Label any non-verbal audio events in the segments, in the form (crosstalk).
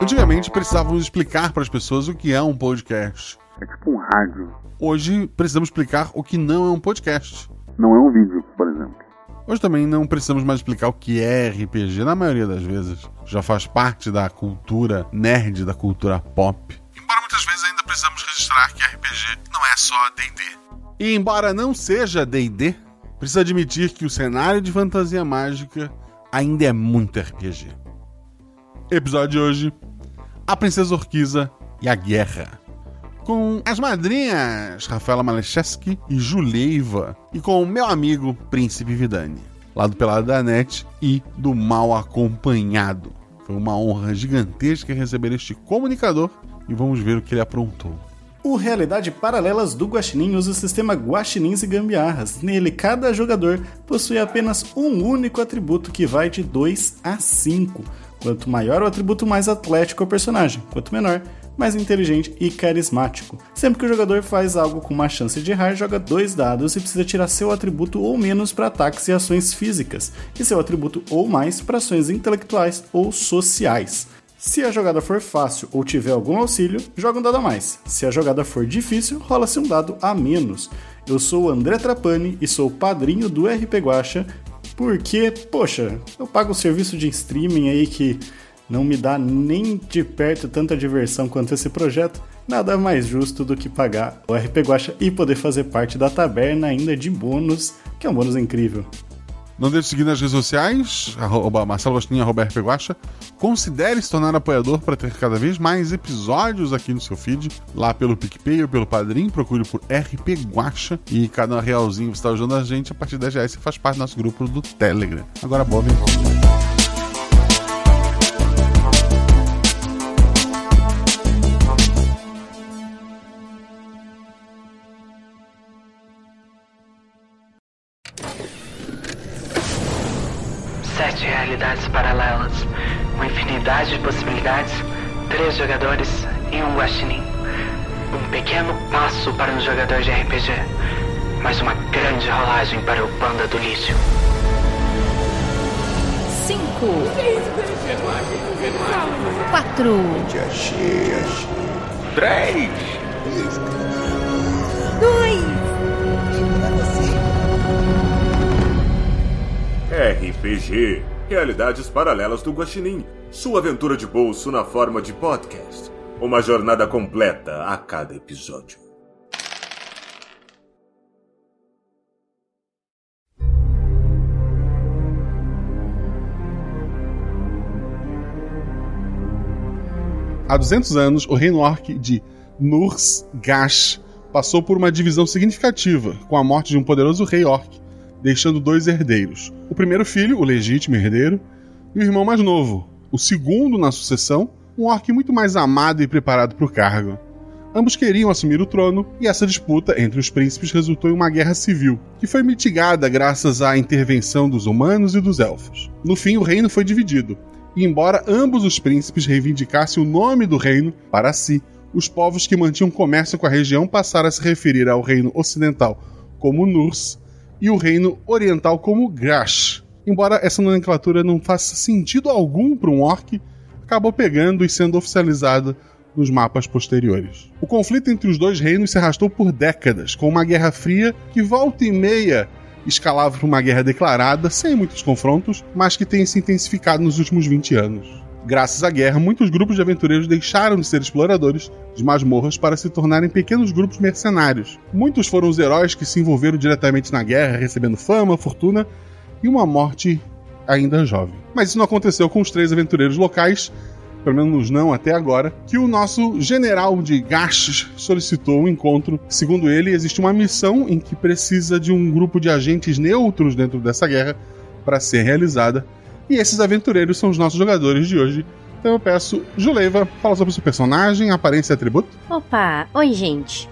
Antigamente precisávamos explicar para as pessoas o que é um podcast. É tipo um rádio. Hoje precisamos explicar o que não é um podcast. Não é um vídeo, por exemplo. Hoje também não precisamos mais explicar o que é RPG, na maioria das vezes. Já faz parte da cultura nerd, da cultura pop. Embora muitas vezes ainda precisamos registrar que RPG não é só DD. E embora não seja DD, precisa admitir que o cenário de fantasia mágica ainda é muito RPG. Episódio de hoje: A Princesa Orquiza e a Guerra. Com as madrinhas Rafaela Malecheski e Juleiva, e com o meu amigo Príncipe Vidani, lá do Pelado da Net e do Mal Acompanhado. Foi uma honra gigantesca receber este comunicador e vamos ver o que ele aprontou. O Realidade Paralelas do Guaxinim usa o sistema Guaxinins e Gambiarras. Nele, cada jogador possui apenas um único atributo que vai de 2 a 5. Quanto maior o atributo, mais atlético é o personagem. Quanto menor, mais inteligente e carismático. Sempre que o jogador faz algo com uma chance de errar, joga dois dados e precisa tirar seu atributo ou menos para ataques e ações físicas, e seu atributo ou mais para ações intelectuais ou sociais. Se a jogada for fácil ou tiver algum auxílio, joga um dado a mais. Se a jogada for difícil, rola-se um dado a menos. Eu sou o André Trapani e sou padrinho do RP Guacha, porque, poxa, eu pago um serviço de streaming aí que não me dá nem de perto tanta diversão quanto esse projeto. Nada mais justo do que pagar o RP Guacha e poder fazer parte da taberna ainda de bônus, que é um bônus incrível. Não deixe de seguir nas redes sociais, arroba Marcelo Gostinho, arroba RP Guacha. Considere se tornar apoiador para ter cada vez mais episódios aqui no seu feed, lá pelo PicPay ou pelo Padrim, procure por RP Guacha e cada realzinho você está ajudando a gente, a partir de 10 reais você faz parte do nosso grupo do Telegram. Agora, boa, vem. Três jogadores e um guaxinim. Um pequeno passo para um jogador de RPG, mas uma grande rolagem para o panda do lixo. Cinco. Quatro. Três. Dois. RPG Realidades Paralelas do Guaxinim. Sua aventura de bolso na forma de podcast. Uma jornada completa a cada episódio. Há 200 anos, o reino orc de Nurs Gash passou por uma divisão significativa com a morte de um poderoso rei orc, deixando dois herdeiros. O primeiro filho, o legítimo herdeiro, e o irmão mais novo, o segundo na sucessão, um orc muito mais amado e preparado para o cargo. Ambos queriam assumir o trono, e essa disputa entre os príncipes resultou em uma guerra civil, que foi mitigada graças à intervenção dos humanos e dos elfos. No fim, o reino foi dividido, e embora ambos os príncipes reivindicassem o nome do reino para si, os povos que mantinham comércio com a região passaram a se referir ao reino ocidental como Nurs e o reino oriental como Grash. Embora essa nomenclatura não faça sentido algum para um orc, acabou pegando e sendo oficializada nos mapas posteriores. O conflito entre os dois reinos se arrastou por décadas, com uma guerra fria que volta e meia escalava para uma guerra declarada, sem muitos confrontos, mas que tem se intensificado nos últimos 20 anos. Graças à guerra, muitos grupos de aventureiros deixaram de ser exploradores de masmorras para se tornarem pequenos grupos mercenários. Muitos foram os heróis que se envolveram diretamente na guerra, recebendo fama, fortuna e uma morte ainda jovem. Mas isso não aconteceu com os três aventureiros locais, pelo menos não até agora, que o nosso general de Gastes solicitou um encontro. Segundo ele, existe uma missão em que precisa de um grupo de agentes neutros dentro dessa guerra para ser realizada. E esses aventureiros são os nossos jogadores de hoje. Então eu peço, Juleiva, fala sobre o seu personagem, aparência e atributo. Opa, oi gente.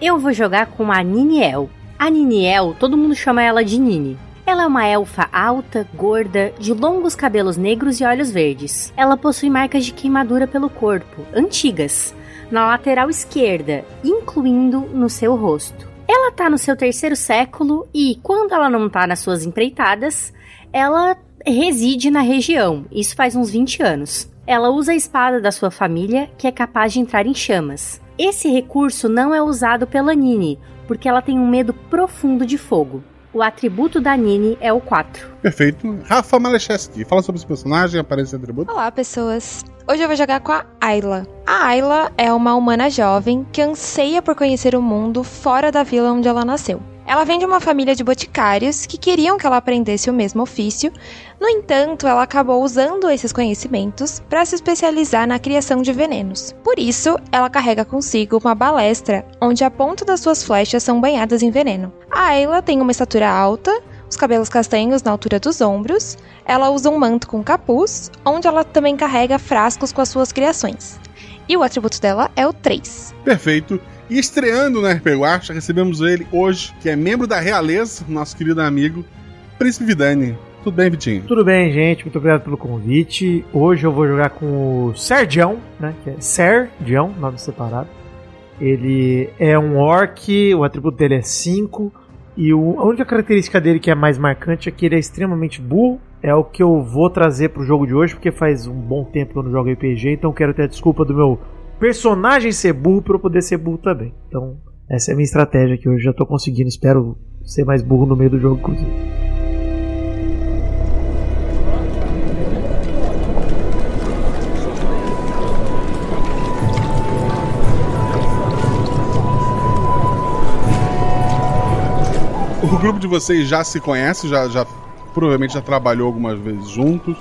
Eu vou jogar com a Niniel. A Niniel, todo mundo chama ela de Nini. Ela é uma elfa alta, gorda, de longos cabelos negros e olhos verdes. Ela possui marcas de queimadura pelo corpo, antigas, na lateral esquerda, incluindo no seu rosto. Ela tá no seu terceiro século e, quando ela não tá nas suas empreitadas, ela reside na região. Isso faz uns 20 anos. Ela usa a espada da sua família, que é capaz de entrar em chamas. Esse recurso não é usado pela Nini, porque ela tem um medo profundo de fogo. O atributo da Nini é o 4. Perfeito. Rafa Malecheski, fala sobre esse personagem, aparece atributo. Olá, pessoas. Hoje eu vou jogar com a Ayla. A Ayla é uma humana jovem que anseia por conhecer o mundo fora da vila onde ela nasceu. Ela vem de uma família de boticários que queriam que ela aprendesse o mesmo ofício, no entanto, ela acabou usando esses conhecimentos para se especializar na criação de venenos. Por isso, ela carrega consigo uma balestra onde a ponta das suas flechas são banhadas em veneno. A Ayla tem uma estatura alta, os cabelos castanhos na altura dos ombros, ela usa um manto com capuz, onde ela também carrega frascos com as suas criações. E o atributo dela é o 3. Perfeito. E estreando no RP Guacha, recebemos ele hoje, que é membro da realeza, nosso querido amigo, Príncipe Vidani. Tudo bem, Vitinho? Tudo bem, gente. Muito obrigado pelo convite. Hoje eu vou jogar com o Sergião, né? Que é Sergião, nome separado. Ele é um orc, o atributo dele é 5. E o, a única característica dele que é mais marcante é que ele é extremamente burro. É o que eu vou trazer pro jogo de hoje, porque faz um bom tempo que eu não jogo RPG, então quero ter a desculpa do meu personagem ser burro para eu poder ser burro também. Então, essa é a minha estratégia que hoje já tô conseguindo. Espero ser mais burro no meio do jogo, inclusive. O grupo de vocês já se conhece, já, já provavelmente já trabalhou algumas vezes juntos,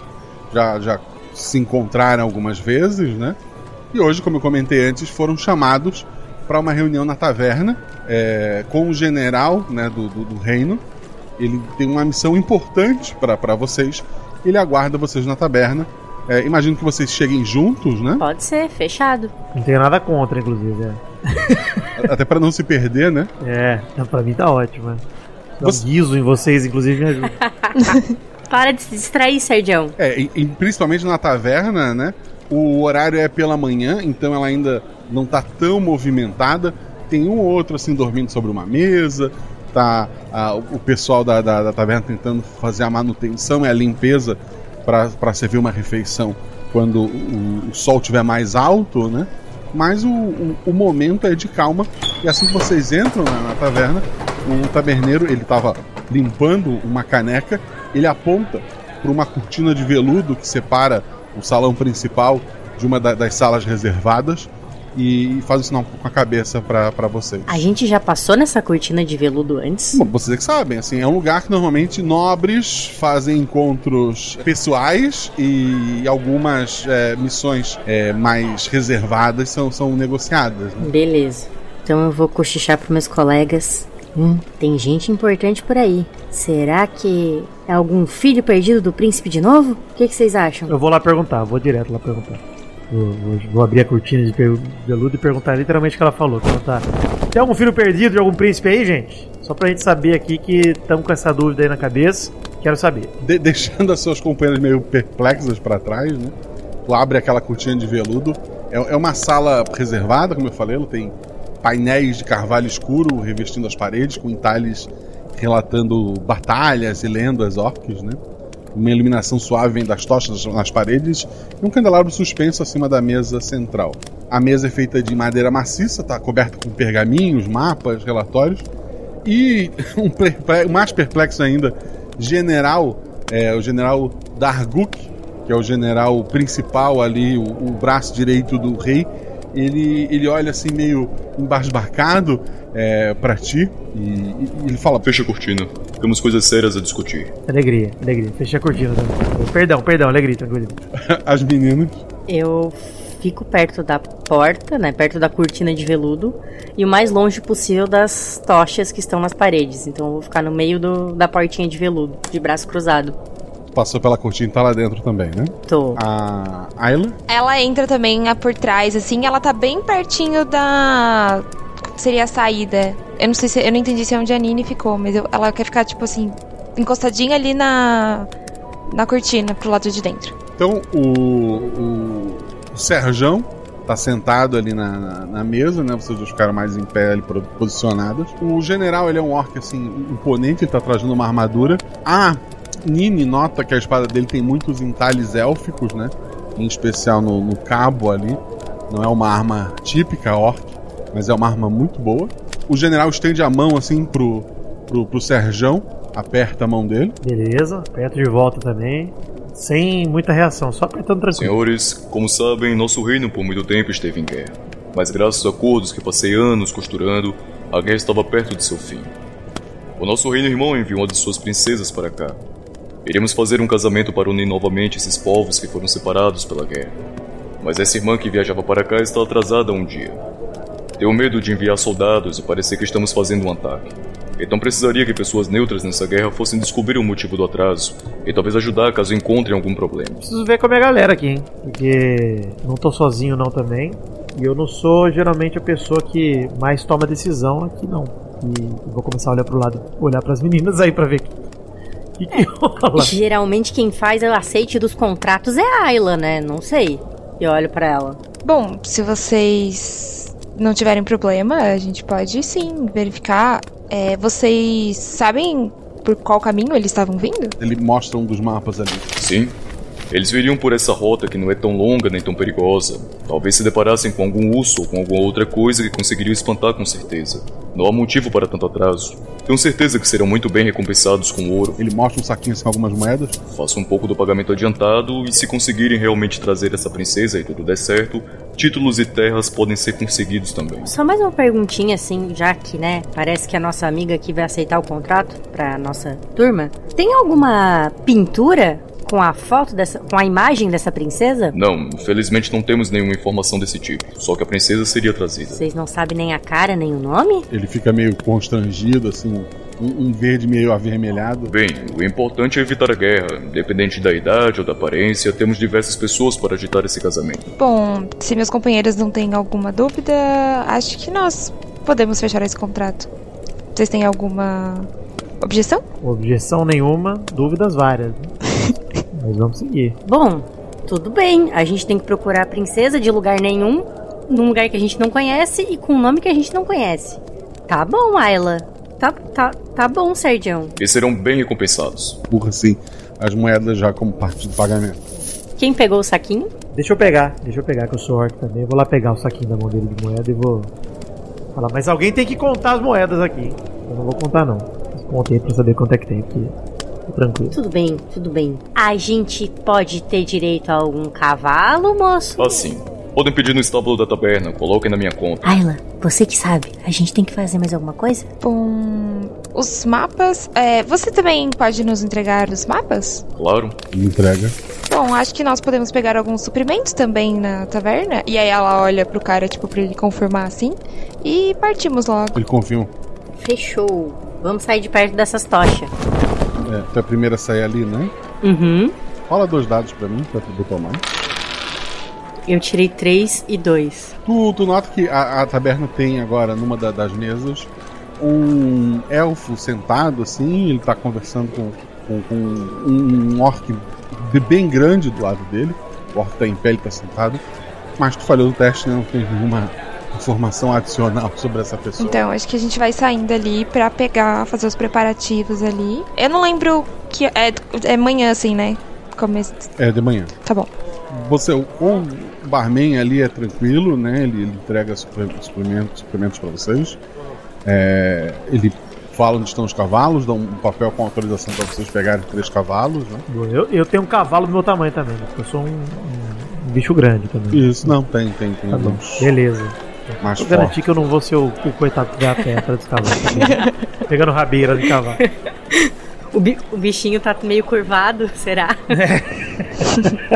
já, já se encontraram algumas vezes, né? E hoje, como eu comentei antes, foram chamados para uma reunião na taverna é, com o general né, do, do, do, reino. Ele tem uma missão importante para vocês. Ele aguarda vocês na taverna. É, imagino que vocês cheguem juntos, né? Pode ser, fechado. Não tenho nada contra, inclusive. É. (laughs) Até para não se perder, né? É, para mim tá ótimo. Você... Um guiso em vocês, inclusive, me ajuda. (laughs) para de se distrair, Sergião. É, e, e principalmente na taverna, né? O horário é pela manhã, então ela ainda não está tão movimentada. Tem um ou outro assim dormindo sobre uma mesa. Tá o pessoal da, da, da, taverna tentando fazer a manutenção e a limpeza para servir uma refeição quando o, o sol estiver mais alto, né? Mas o, o, o, momento é de calma. E assim que vocês entram na, na taverna, o taberneiro ele estava limpando uma caneca. Ele aponta para uma cortina de veludo que separa o salão principal de uma da, das salas reservadas e faz o sinal com a cabeça para vocês. A gente já passou nessa cortina de veludo antes? Bom, vocês é que sabem, assim, é um lugar que normalmente nobres fazem encontros pessoais e algumas é, missões é, mais reservadas são, são negociadas. Né? Beleza. Então eu vou cochichar para meus colegas Hum, tem gente importante por aí. Será que é algum filho perdido do príncipe de novo? O que, que vocês acham? Eu vou lá perguntar, vou direto lá perguntar. Vou, vou, vou abrir a cortina de veludo e perguntar literalmente o que ela falou. Perguntar: Tem algum filho perdido de algum príncipe aí, gente? Só pra gente saber aqui que estamos com essa dúvida aí na cabeça. Quero saber. De deixando as suas companheiras meio perplexas para trás, né? Tu abre aquela cortina de veludo. É, é uma sala reservada, como eu falei, ela tem painéis de carvalho escuro revestindo as paredes, com entalhes relatando batalhas e lendas orques, né? Uma iluminação suave vem das tochas nas paredes e um candelabro suspenso acima da mesa central. A mesa é feita de madeira maciça, está coberta com pergaminhos, mapas, relatórios. E (laughs) um mais perplexo ainda, general, é, o general Darguk, que é o general principal ali, o, o braço direito do rei, ele, ele olha assim meio embasbacado é, para ti e, e, ele fala: Fecha a cortina, temos coisas sérias a discutir. Alegria, alegria, fecha a cortina. Perdão, perdão, alegria, tranquilo. (laughs) As meninas. Eu fico perto da porta, né, perto da cortina de veludo e o mais longe possível das tochas que estão nas paredes. Então eu vou ficar no meio do, da portinha de veludo, de braço cruzado passou pela cortina e tá lá dentro também, né? Tô. A Ayla? Ela entra também por trás, assim, ela tá bem pertinho da. Seria a saída. Eu não sei se. Eu não entendi se é onde a Nini ficou, mas eu, ela quer ficar, tipo assim, encostadinha ali na. na cortina, pro lado de dentro. Então o. o, o Serjão tá sentado ali na, na, na, mesa, né? Vocês dois ficaram mais em pé ali posicionados. O general, ele é um orc, assim, imponente, ele tá trazendo uma armadura. Ah, Nini nota que a espada dele tem muitos entalhes élficos, né? em especial no, no cabo ali. Não é uma arma típica orc, mas é uma arma muito boa. O general estende a mão assim pro, pro, pro Serjão, aperta a mão dele. Beleza, aperto de volta também. Sem muita reação, só apertando tranquilo. Senhores, como sabem, nosso reino por muito tempo esteve em guerra. Mas graças a acordos que passei anos costurando, a guerra estava perto de seu fim. O nosso reino irmão enviou uma de suas princesas para cá. Iremos fazer um casamento para unir novamente esses povos que foram separados pela guerra. Mas essa irmã que viajava para cá está atrasada um dia. Tenho medo de enviar soldados e parecer que estamos fazendo um ataque. Então precisaria que pessoas neutras nessa guerra fossem descobrir o motivo do atraso e talvez ajudar caso encontrem algum problema. Preciso ver com a minha galera aqui, hein? Porque não tô sozinho não também. E eu não sou geralmente a pessoa que mais toma decisão aqui não. E vou começar a olhar pro lado, olhar pras meninas aí pra ver que, que rola. Geralmente quem faz o aceite dos contratos é a Ayla, né? Não sei. Eu olho pra ela. Bom, se vocês não tiverem problema, a gente pode sim verificar. É, vocês sabem por qual caminho eles estavam vindo? Ele mostra um dos mapas ali. Sim. Eles viriam por essa rota que não é tão longa nem tão perigosa. Talvez se deparassem com algum urso ou com alguma outra coisa que conseguiriam espantar com certeza. Não há motivo para tanto atraso. Tenho certeza que serão muito bem recompensados com ouro. Ele mostra um saquinho assim com algumas moedas. Faço um pouco do pagamento adiantado e se conseguirem realmente trazer essa princesa e tudo der certo, títulos e terras podem ser conseguidos também. Só mais uma perguntinha assim, já que, né, parece que a nossa amiga aqui vai aceitar o contrato pra nossa turma. Tem alguma pintura com a foto dessa, com a imagem dessa princesa? Não, infelizmente não temos nenhuma informação desse tipo. Só que a princesa seria trazida. Vocês não sabem nem a cara, nem o nome? Ele fica meio constrangido, assim, um, um verde meio avermelhado. Bem, o importante é evitar a guerra. Independente da idade ou da aparência, temos diversas pessoas para agitar esse casamento. Bom, se meus companheiros não têm alguma dúvida, acho que nós podemos fechar esse contrato. Vocês têm alguma objeção? Objeção nenhuma, dúvidas várias. né? Mas vamos seguir. Bom, tudo bem. A gente tem que procurar a princesa de lugar nenhum, num lugar que a gente não conhece e com um nome que a gente não conhece. Tá bom, Ayla. Tá, tá, tá bom, Sergião. E serão bem recompensados. Burra assim, as moedas já como parte do pagamento. Quem pegou o saquinho? Deixa eu pegar, deixa eu pegar, que eu sou orc também. Eu vou lá pegar o saquinho da mão dele de moeda e vou falar. Mas alguém tem que contar as moedas aqui. Eu não vou contar, não. Contei pra saber quanto é que tem, porque tô tranquilo. Tudo bem, tudo bem. A gente pode ter direito a algum cavalo, moço? Assim, podem pedir no estábulo da taberna, coloquem na minha conta. Ayla, você que sabe. A gente tem que fazer mais alguma coisa? Bom, os mapas. É, você também pode nos entregar os mapas? Claro. Entrega. Bom, acho que nós podemos pegar alguns suprimentos também na taverna. E aí ela olha pro cara, tipo, pra ele confirmar assim. E partimos logo. Ele confirma. Fechou. Vamos sair de perto dessas tochas. É, tu é a primeira a sair ali, né? Uhum. Rola dois dados pra mim, pra poder tomar. Eu tirei três e dois. Tu, tu nota que a, a taberna tem agora, numa da- das mesas, um elfo sentado assim, ele tá conversando com, com, com um, um orc de- bem grande do lado dele. O orc tá em pé, ele tá sentado. Mas tu falhou no teste, né? Não tem nenhuma informação adicional (laughs) sobre essa pessoa. Então, acho que a gente vai saindo ali pra pegar, fazer os preparativos ali. Eu não lembro que. É, é manhã, assim, né? Começo. É, de manhã. Tá bom. Você, o o barman ali é tranquilo, né? Ele, ele entrega suplementos, suplementos para vocês. É, ele fala onde estão os cavalos, dá um papel com autorização para vocês pegarem três cavalos, né? Eu, eu tenho um cavalo do meu tamanho também, porque eu sou um, um bicho grande também. Isso, não, tem, tem, tem Tá Beleza. Mais Vou garantir que eu não vou ser o, o coitado que vai a atrás dos cavalos. tá Pegando rabeira de cavalo. O, bi- o bichinho tá meio curvado, será? (laughs)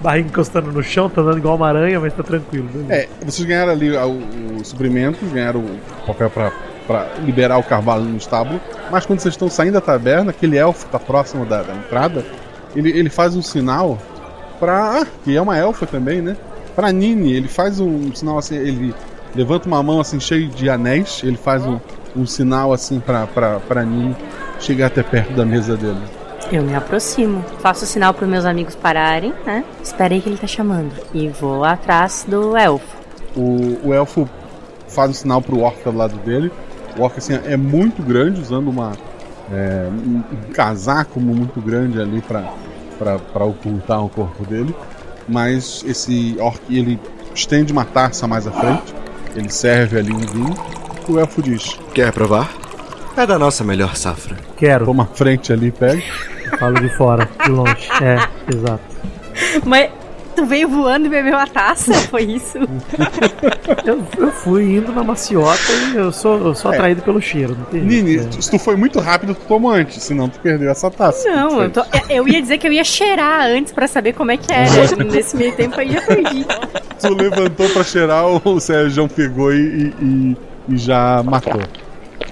Barriga encostando no chão, tá andando igual uma aranha, mas tá tranquilo. beleza. É, vocês ganharam ali o, o suprimento, ganharam o papel para liberar o cavalo no estábulo, mas quando vocês estão saindo da taberna, aquele elfo que tá próximo da, da entrada, ele, ele faz um sinal pra. Ah, que é uma elfa também, né? Pra Nini, ele faz um sinal assim, ele levanta uma mão assim cheio de anéis, ele faz um, um sinal assim pra, pra, pra Nini chegar até perto da mesa dele. Eu me aproximo, faço sinal pros meus amigos pararem, né? Espera aí que ele tá chamando. E vou atrás do elfo. O, o elfo faz um sinal pro orc do lado dele. O orc assim, é muito grande, usando uma, é, um, casaco muito grande ali pra ocultar o corpo dele. Mas esse orc ele estende uma taça mais à frente, ele serve ali um vinho, o elfo diz: Quer provar? É da nossa melhor safra. Quero. Toma à frente ali, pega. Falo de fora, de longe. É, exato. Mas tu veio voando e bebeu a taça? (laughs) Foi isso? Eu, eu fui indo na maciota e eu sou, eu sou atraído pelo cheiro. Não tem Nini, é. se tu foi muito rápido, tu tomou antes, senão tu perdeu essa taça. Não, eu, tô- eu ia dizer que eu ia cheirar antes pra saber como é que era. (laughs) Nesse meio tempo aí já perdi. Tu levantou pra cheirar, o Sérgio pegou e, e- e- e já matou.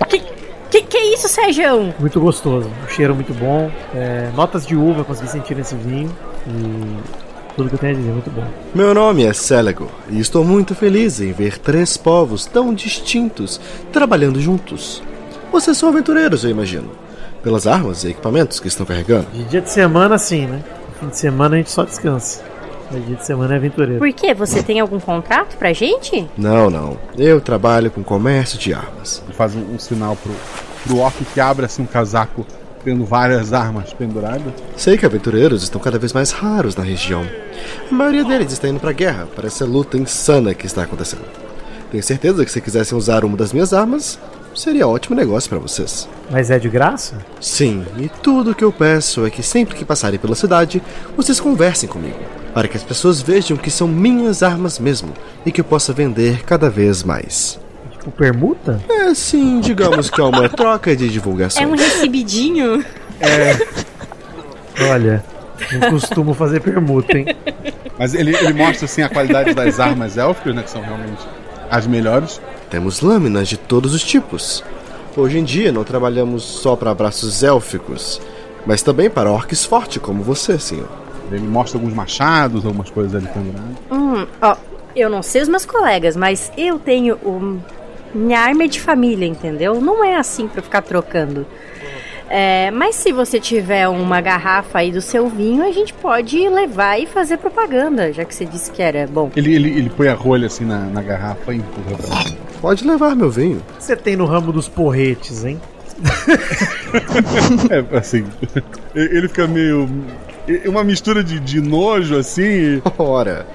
Que, que, que é isso, Sérgio? Muito gostoso, um cheiro muito bom. é, notas de uva eu consegui sentir nesse vinho. E tudo que eu tenho a dizer, muito bom. Meu nome é Celego e estou muito feliz em ver três povos tão distintos trabalhando juntos. Vocês são aventureiros, eu imagino. Pelas armas e equipamentos que estão carregando. De dia de semana, sim, né? Fim de semana a gente só descansa. Mas dia de semana é aventureiro. Por quê? Você tem algum contrato pra gente? Não, não. Eu trabalho com comércio de armas. Ele faz um, um sinal pro, pro orc que abre assim um casaco tendo várias armas penduradas. Sei que aventureiros estão cada vez mais raros na região. A maioria deles está indo pra guerra para essa luta insana que está acontecendo. Tenho certeza que se quisessem usar uma das minhas armas, seria ótimo negócio para vocês. Mas é de graça? Sim, e tudo o que eu peço é que sempre que passarem pela cidade, vocês conversem comigo, para que as pessoas vejam que são minhas armas mesmo e que eu possa vender cada vez mais. Tipo, permuta? É, sim, digamos que é uma troca de divulgação. É um recebidinho? Olha, não costumo fazer permuta, hein? Mas ele, ele mostra assim a qualidade das armas élficas, né? Que são realmente as melhores. Temos lâminas de todos os tipos. Hoje em dia não trabalhamos só para braços élficos, mas também para orcs fortes como você, senhor. Ele mostra alguns machados, algumas coisas ali penduradas. Hum, ó, eu não sei os meus colegas, mas eu tenho um, minha arma é de família, entendeu? Não é assim pra ficar trocando. É, mas se você tiver uma garrafa aí do seu vinho, a gente pode levar e fazer propaganda, já que você disse que era bom. Ele, ele, ele põe a rolha assim na, na garrafa e empurra pra mim. Pode levar meu vinho. O que você tem no ramo dos porretes, hein? (laughs) É, assim. Ele fica meio. é Uma mistura de, de nojo, assim. Ora,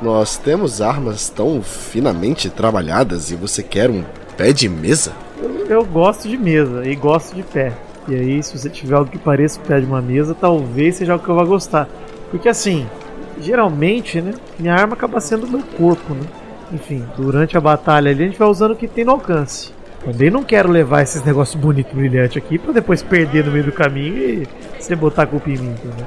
nós temos armas tão finamente trabalhadas e você quer um pé de mesa? Eu, gosto de mesa e gosto de pé. E aí, se você tiver algo que pareça o pé de uma mesa, talvez seja algo que eu vá gostar. Porque assim, geralmente, né? Minha arma acaba sendo meu corpo, né? Enfim, durante a batalha ali a gente vai usando o que tem no alcance. Também não quero levar esses negócios bonitos brilhantes aqui pra depois perder no meio do caminho e você botar a culpa em mim, entendeu?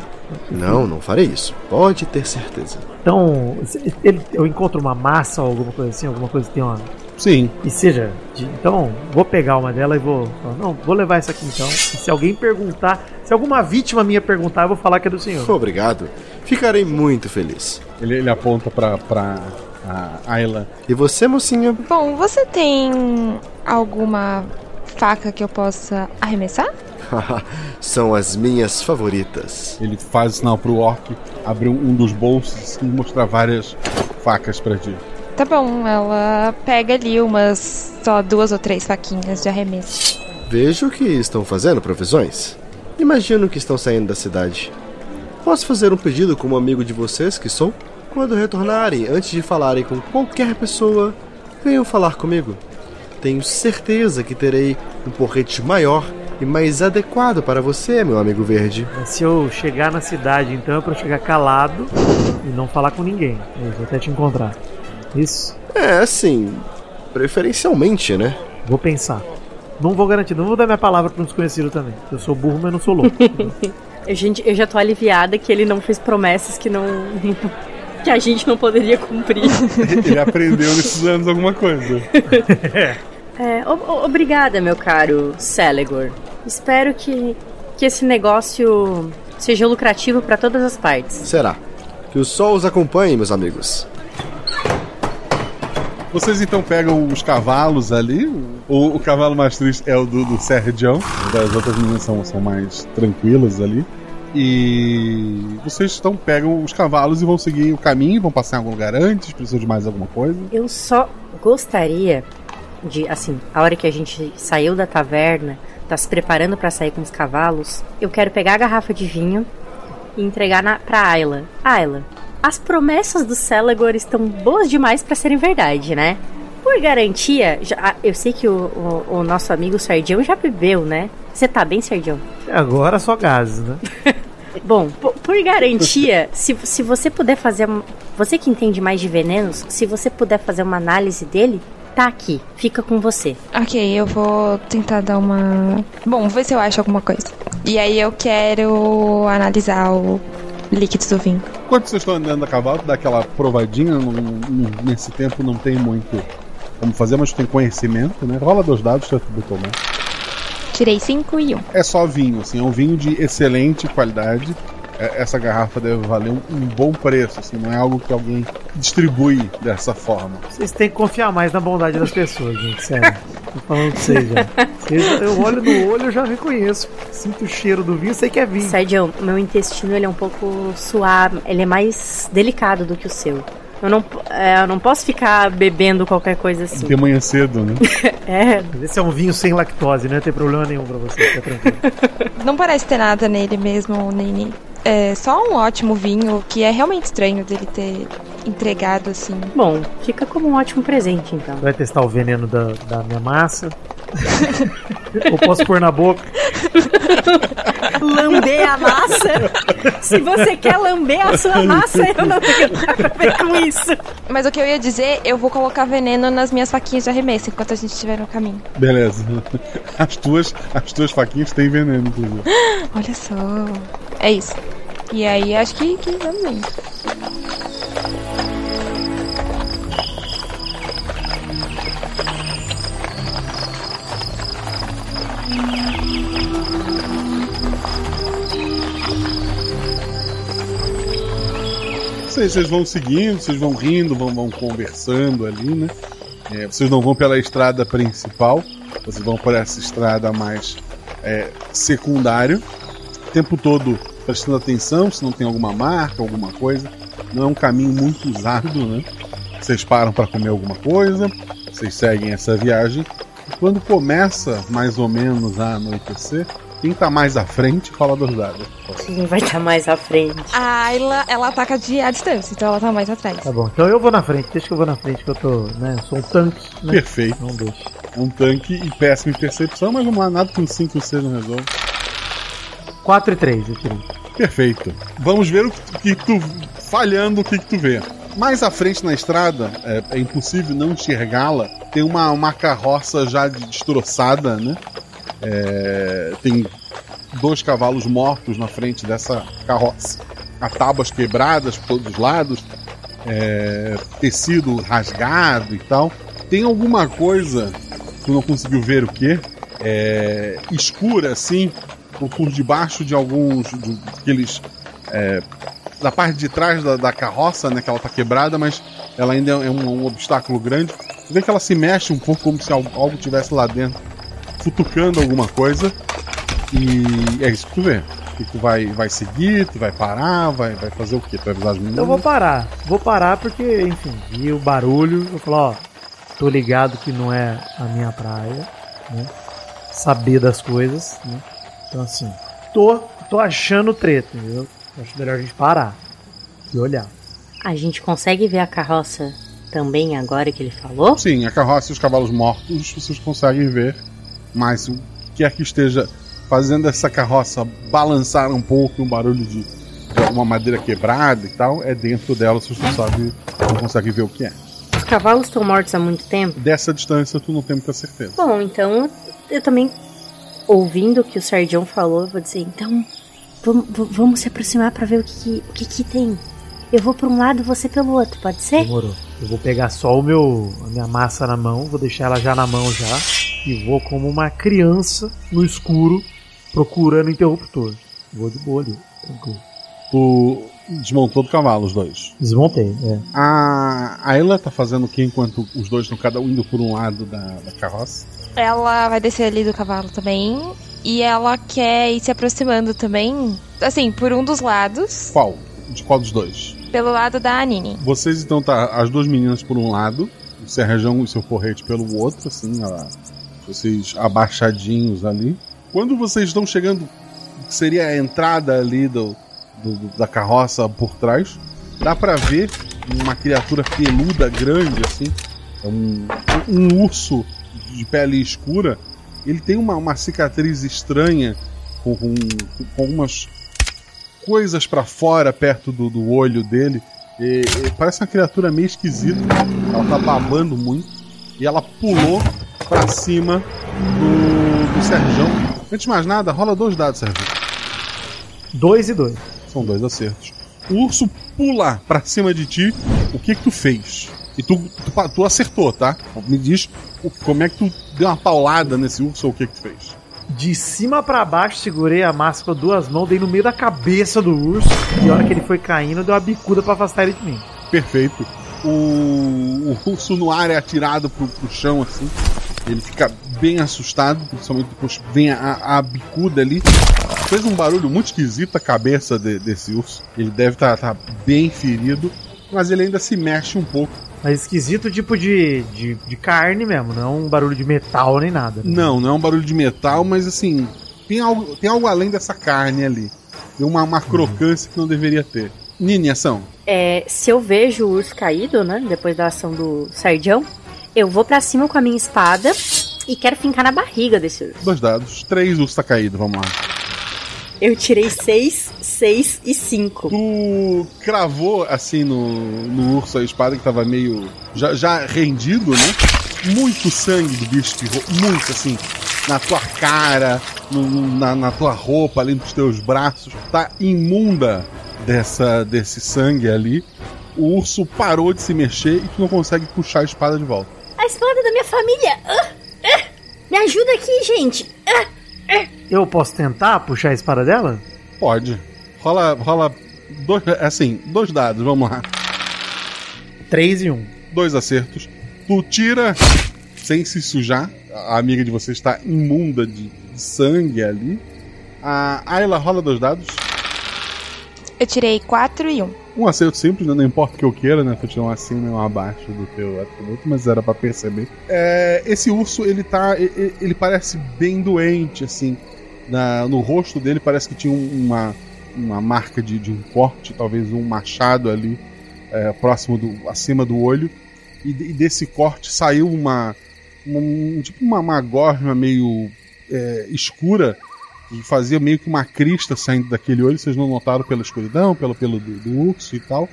Não, não farei isso. Pode ter certeza. Então, ele- eu encontro uma massa ou alguma coisa assim, alguma coisa que tem uma. Sim. E seja, de- então, vou pegar uma dela e vou. Não, vou levar essa aqui então. E se alguém perguntar, se alguma vítima minha perguntar, eu vou falar que é do senhor. Obrigado. Ficarei muito feliz. Ele, ele aponta pra, pra a Ayla. E você, mocinha? Bom, você tem alguma faca que eu possa arremessar? (laughs) São as minhas favoritas. Ele faz sinal pro orc abrir um, dos bolsos e mostrar várias facas pra ti. Tá bom, ela pega ali umas só duas ou três faquinhas de arremesso. Vejo que estão fazendo provisões. Imagino que estão saindo da cidade. Posso fazer um pedido como amigo de vocês que sou? Quando retornarem, antes de falarem com qualquer pessoa, venham falar comigo. Tenho certeza que terei um porrete maior e mais adequado para você, meu amigo verde. Mas se eu chegar na cidade, então é pra eu chegar calado e não falar com ninguém. Eu vou até te encontrar. Isso? É, assim, preferencialmente, né? Vou pensar. Não vou garantir, não vou dar minha palavra pra um desconhecido também. Eu sou burro, mas não sou louco. (laughs) Eu, gente, eu já tô aliviada que ele não fez promessas que não. (laughs) que a gente não poderia cumprir. (laughs) Ele aprendeu nesses anos alguma coisa. É, o- obrigada, meu caro Celegor. Espero que, que esse negócio seja lucrativo pra todas as partes. Será. Que o sol os acompanhe, meus amigos. Vocês então pegam os cavalos ali. O, o cavalo mais triste é o do, do Sergião. As outras meninas são, são mais tranquilas ali. E vocês então pegam os cavalos e vão seguir o caminho, vão passar em algum lugar antes, precisam de mais alguma coisa. Eu só gostaria de, assim, a hora que a gente saiu da taverna, tá se preparando pra sair com os cavalos, eu quero pegar a garrafa de vinho e entregar na, pra Ayla. Ayla, as promessas do Celegor estão boas demais para serem verdade, né? Por garantia, já- ah, eu sei que o, o- o nosso amigo Sardião já bebeu, né? Você tá bem, Sardião? Agora só gases, né? (laughs) Bom, po- por garantia, se, se você puder fazer. Você que entende mais de venenos, se você puder fazer uma análise dele, tá aqui. Fica com você. Ok, eu vou tentar dar uma. Bom, vou ver se eu acho alguma coisa. E aí eu quero analisar o líquido do vinho. Enquanto vocês estão andando a cavalo, dá aquela provadinha. não- não- nesse tempo não tem muito como fazer, mas tem conhecimento, né? Rola dois dados, você botou né? Tirei 5 e 1. Um. É só vinho, assim, é um vinho de excelente qualidade. É, Essa garrafa deve valer um, um bom preço, assim, não é algo que alguém distribui dessa forma. Vocês têm que confiar mais na bondade das pessoas, gente. Sério. Tô falando pra vocês, já. Vocês- eu olho no olho, eu já reconheço. Sinto o cheiro do vinho, sei que é vinho. Sardião, meu intestino ele é um pouco suave, ele é mais delicado do que o seu. Eu não, é, eu não posso ficar bebendo qualquer coisa assim. De manhã cedo, né? (laughs) É, Esse é um vinho sem lactose, não ia ter problema nenhum pra você, fica tranquilo. Não parece ter nada nele mesmo, Nini. É só um ótimo vinho que é realmente estranho dele ter entregado assim. bom, fica como um ótimo presente então. Vai testar o veneno da, da minha massa. Ou posso pôr na boca? Lamber a massa? Se você quer lamber a sua massa, eu não tenho nada a ver com isso. Mas o que eu ia dizer, eu vou colocar veneno nas minhas faquinhas de arremesso enquanto a gente estiver no caminho. Beleza. As tuas, as tuas faquinhas têm veneno, inclusive. Olha só. É isso. E aí acho que, que vamos indo. Vocês, vocês vão seguindo, vocês vão rindo, vão, vão conversando ali, né? É, vocês não vão pela estrada principal, vocês vão por essa estrada mais é, secundária. O tempo todo prestando atenção se não tem alguma marca, alguma coisa. Não é um caminho muito usado, né? Vocês param para comer alguma coisa, vocês seguem essa viagem. E quando começa mais ou menos a anoitecer, quem tá mais à frente fala dos dados. Quem vai estar mais à frente? A Ayla, ela ataca de a distância, então ela tá mais atrás. Tá bom, então eu vou na frente, deixa que eu vou na frente, que eu tô, né? Sou um tanque, né? Perfeito. Não deixa. Um tanque e péssima percepção, mas vamos lá, nada com 5 e 6 não resolve. 4 e 3, eu tirei. Perfeito. Vamos ver o que, tu. Falhando, o que, que tu vê. Mais à frente na estrada, é, é impossível não enxergá-la. Tem uma, uma carroça já de- destroçada, né? É, tem dois cavalos mortos na frente dessa carroça. Há tábuas quebradas por todos os lados, é, tecido rasgado e tal. Tem alguma coisa, tu não conseguiu ver o que, é, escura assim, por, debaixo de alguns de- daqueles. É, da parte de trás da, da carroça, né? Que ela tá quebrada, mas ela ainda é um, um obstáculo grande. Tu vê que ela se mexe um pouco como se algo, algo tivesse lá dentro, futucando alguma coisa. E é isso que tu vê. Que tu vai, vai seguir, tu vai parar, vai, vai fazer o quê? Tu vai avisar as meninas? Eu vou parar. Vou parar porque, enfim, vi o barulho. Eu falo, ó, tô ligado que não é a minha praia, né? Saber das coisas, né? Então, assim, tô, tô achando treta, entendeu? Acho melhor a gente parar e olhar. A gente consegue ver a carroça também agora que ele falou? Sim, a carroça e os cavalos mortos vocês conseguem ver, mas o que é que esteja fazendo essa carroça balançar um pouco, um barulho de, de alguma madeira quebrada e tal, é dentro dela, vocês não sabem, não conseguem ver o que é. Os cavalos estão mortos há muito tempo? Dessa distância tu não tem muita certeza. Bom, então eu também, ouvindo o que o Sardião falou, eu vou dizer, então vamos, vamos se aproximar pra ver o que, que- o que, que tem. Eu vou pra um lado, você pelo outro, pode ser? Demorou. Eu vou pegar só o meu, a minha massa na mão, vou deixar ela já na mão já e vou como uma criança no escuro procurando interruptor. Vou de boa ali, tranquilo. Tu desmontou do cavalo os dois. Desmontei, é. A Ayla tá fazendo o que enquanto os dois estão cada um indo por um lado da, da carroça? Ela vai descer ali do cavalo também. E ela quer ir se aproximando também. Assim, por um dos lados. Qual? De qual dos dois? Pelo lado da Anine. Vocês então tá as duas meninas por um lado, o Serrajão e seu porrete pelo outro, assim, ó, vocês abaixadinhos ali. Quando vocês estão chegando, que seria a entrada ali do, do- da carroça por trás, dá pra ver uma criatura peluda grande, assim. É um, um urso de pele escura. Ele tem uma, uma cicatriz estranha com, com, com algumas coisas pra fora perto do, do olho dele. E- e parece uma criatura meio esquisita. Ela tá babando muito. E ela pulou pra cima do, do Serjão. Antes de mais nada, rola dois dados, Serjão. Dois e dois. São dois acertos. O urso pula pra cima de ti. O que que tu fez? E tu, tu, tu acertou, tá? Me diz como é que tu deu uma paulada nesse urso ou o que que tu fez? De cima pra baixo, segurei a massa com duas mãos, dei no meio da cabeça do urso. E a hora que ele foi caindo, deu uma bicuda pra afastar ele de mim. Perfeito. O, o urso no ar é atirado pro, pro chão, assim. Ele fica bem assustado, principalmente depois vem a, a bicuda ali. Fez um barulho muito esquisito a cabeça de- desse urso. Ele deve estar bem ferido, mas ele ainda se mexe um pouco. Mas esquisito tipo de, de, de carne mesmo, não é um barulho de metal nem nada. né? Não, não é um barulho de metal, mas assim, tem algo, tem algo além dessa carne ali. Tem uma, uma crocância que não deveria ter. Nini, ação. É, se eu vejo o urso caído, né? Depois da ação do Sardião, eu vou pra cima com a minha espada e quero fincar na barriga desse urso. Dois dados. Três urso tá caído, vamos lá. Eu tirei seis, seis e cinco. Tu cravou assim no, no urso a espada que tava meio. já, já rendido, né? Muito sangue do bicho ro- muito assim. Na tua cara, no- na, na tua roupa, ali nos teus braços. Tá imunda dessa, desse sangue ali. O urso parou de se mexer e tu não consegue puxar a espada de volta. A espada da minha família! Ah, ah, me ajuda aqui, gente! Ah. Eu posso tentar puxar a espada dela? Pode. Rola. rola dois, assim, dois dados, vamos lá. Três e um. Dois acertos. Tu tira sem se sujar. A amiga de você está imunda de, de sangue ali. A Ayla rola dois dados. Eu tirei 4 e 1. Um acerto simples, né? não importa o que eu queira, né? Tu tirar um acima e um abaixo do teu atributo, mas era pra perceber. É, esse urso, ele tá. e- e- Ele parece bem doente, assim. Na- no rosto dele parece que tinha um- uma, uma marca de, de um corte, talvez um machado ali, é, próximo do. acima do olho. E, e desse corte saiu uma. um- tipo uma, uma gosma meio é, escura e fazia meio que uma crista saindo daquele olho. Vocês não notaram pela escuridão, pelo pelo do, do urso e tal.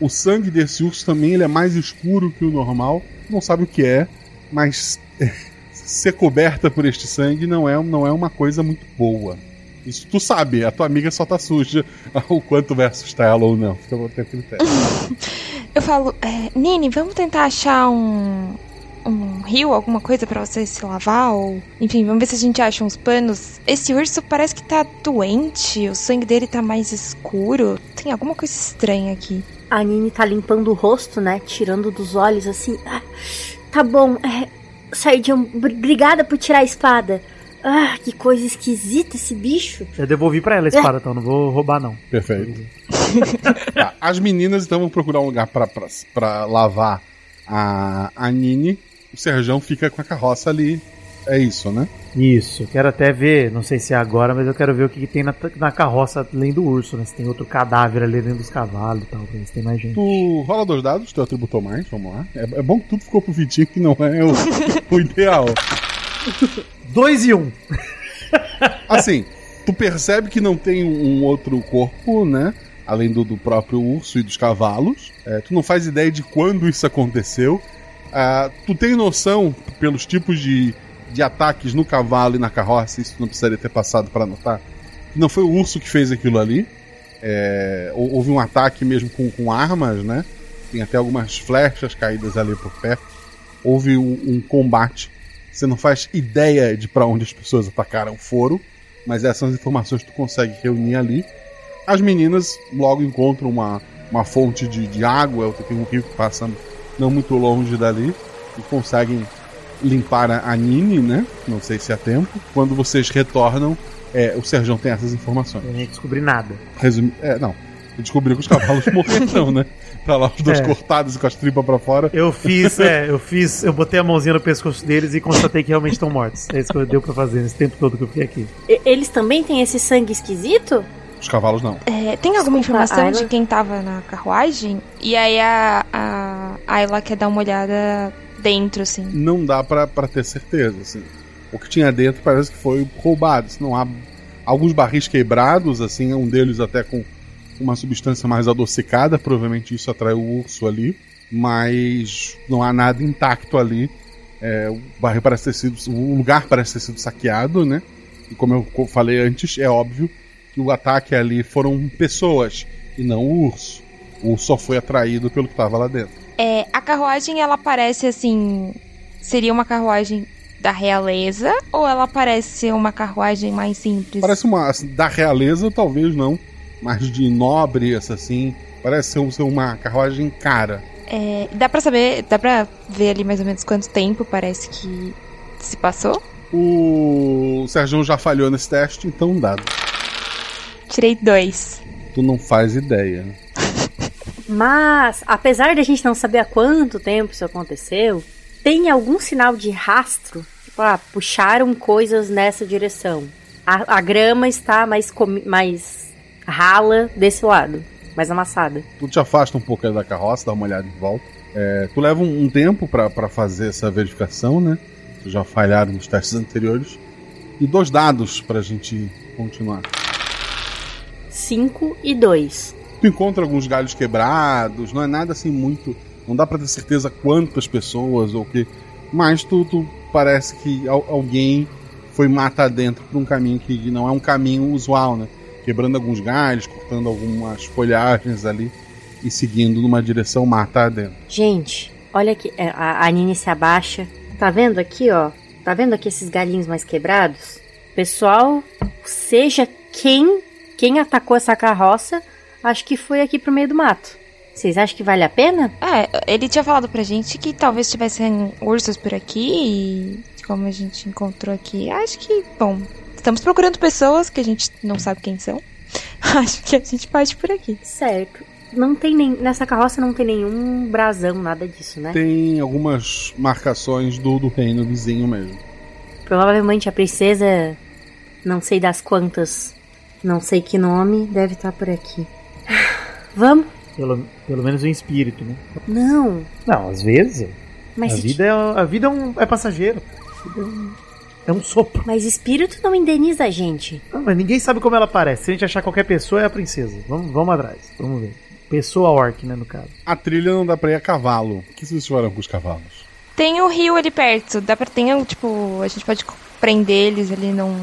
O sangue desse urso também ele é mais escuro que o normal. Não sabe o que é, mas (laughs) ser coberta por este sangue não é, não é uma coisa muito boa. Isso tu sabe, a tua amiga só tá suja. (laughs) O quanto vai assustar ela ou não. Fica a teu critério. (laughs) Eu falo, é, Nini, vamos tentar achar um, um rio, alguma coisa pra você se lavar? Ou, enfim, vamos ver se a gente acha uns panos. Esse urso parece que tá doente, o sangue dele tá mais escuro. Tem alguma coisa estranha aqui. A Nini tá limpando o rosto, né? Tirando dos olhos assim. Ah, tá bom, é. Br- obrigada por tirar a espada. Ah, que coisa esquisita esse bicho. Eu devolvi pra ela a espada, então não vou roubar não. Perfeito. (laughs) Tá, as meninas então vão procurar um lugar pra, pra, pra lavar a, a Nini. O Serjão fica com a carroça ali. É isso, né? Isso, eu quero até ver, não sei se é agora, mas eu quero ver o que, que tem na, na carroça além do urso, né? Se tem outro cadáver ali dentro dos cavalos e tal, ver se tem mais gente. Tu rola dois dados, teu atributou mais, vamos lá. É, é bom que tudo ficou pro Vitinho, que não é o, (laughs) o ideal. Dois e um. Assim, tu percebe que não tem um outro corpo, né? Além do, do próprio urso e dos cavalos. É, tu não faz ideia de quando isso aconteceu. Ah, tu tem noção, pelos tipos de, de ataques no cavalo e na carroça, isso não precisaria ter passado para notar, que não foi o urso que fez aquilo ali. É, hou- houve um ataque mesmo com, com armas, né? Tem até algumas flechas caídas ali por perto. Houve um, um combate. Você não faz ideia de para onde as pessoas atacaram foram, mas essas são as informações que tu consegue reunir ali. As meninas logo encontram uma, uma fonte de, de água, tem um rio que passa não muito longe dali, e conseguem limpar a, Nini, né? Não sei se há tempo. Quando vocês retornam, é, o Serjão tem essas informações. Eu nem descobri nada. Resumi é, não. Descobriu que os cavalos (laughs) morreram, né? Tá lá os dois É. cortados e com as tripas pra fora. Eu fiz, é, (laughs) eu fiz, eu botei a mãozinha no pescoço deles e constatei que realmente estão mortos. É isso que deu pra fazer nesse tempo todo que eu fiquei aqui. E- eles também têm esse sangue esquisito? Os cavalos não. É, tem alguma Desculpa, informação Ayla? de quem tava na carruagem? E aí a, a Ayla quer dar uma olhada dentro, assim. Não dá pra, pra ter certeza, assim. O que tinha dentro parece que foi roubado. Não há alguns barris quebrados, assim, um deles até com uma substância mais adocicada, provavelmente isso atraiu o urso ali, mas não há nada intacto ali. É, o barril parece ter sido, o lugar parece ter sido saqueado, né? E como eu falei antes, é óbvio que o ataque ali foram pessoas e não o urso. O urso só foi atraído pelo que estava lá dentro. É, a carruagem, ela parece assim. Seria uma carruagem da realeza? Ou ela parece ser uma carruagem mais simples? Parece uma. assim, da realeza, talvez não. Mas de nobre, essa assim. Parece ser, um- ser uma carruagem cara. É, dá pra saber, dá pra ver ali mais ou menos quanto tempo parece que se passou? O Sérgio já falhou nesse teste, então dado. Tirei dois. Tu não faz ideia. (laughs) Mas, apesar de a gente não saber há quanto tempo isso aconteceu, tem algum sinal de rastro? Tipo, ah, puxaram coisas nessa direção. A, a grama está mais, mais rala desse lado, mais amassada. Tu te afasta um pouco da carroça, dá uma olhada em volta. É, tu leva um, um tempo pra pra fazer essa verificação, né? Tu já falharam nos testes anteriores. E dois dados pra gente continuar. 5 e 2. Tu encontra alguns galhos quebrados, não é nada assim muito. Não dá pra ter certeza quantas pessoas ou o que. Mas tu, tu parece que al- alguém foi matar dentro por um caminho que não é um caminho usual, né? Quebrando alguns galhos, cortando algumas folhagens ali e seguindo numa direção matar dentro. Gente, olha aqui, é, a, a Nini se abaixa. Tá vendo aqui, ó? Tá vendo aqui esses galinhos mais quebrados? Pessoal, seja quem quem atacou essa carroça, acho que foi aqui pro meio do mato. Vocês acham que vale a pena? É, ele tinha falado pra gente que talvez tivessem ursos por aqui e como a gente encontrou aqui, acho que, bom, estamos procurando pessoas que a gente não sabe quem são. (laughs) acho que a gente parte por aqui. Certo. Não tem nem nessa carroça não tem nenhum brasão, nada disso, né? Tem algumas marcações do, do reino vizinho mesmo. Provavelmente a princesa, não sei das quantas, não sei que nome, deve estar por aqui. Vamos? Pelo, pelo menos em espírito, né? Não. Não, às vezes. Mas a vida, é, a vida é, um, é passageiro. É um, sopro. Mas espírito não indeniza a gente. Não, mas ninguém sabe como ela parece. Se a gente achar qualquer pessoa, é a princesa. Vamos, vamos atrás. Vamos ver. Pessoa orc, né, no caso. A trilha não dá pra ir a cavalo. O que vocês fizeram com os cavalos? Tem o rio ali perto, dá pra ter, tipo, a gente pode prender eles ali num,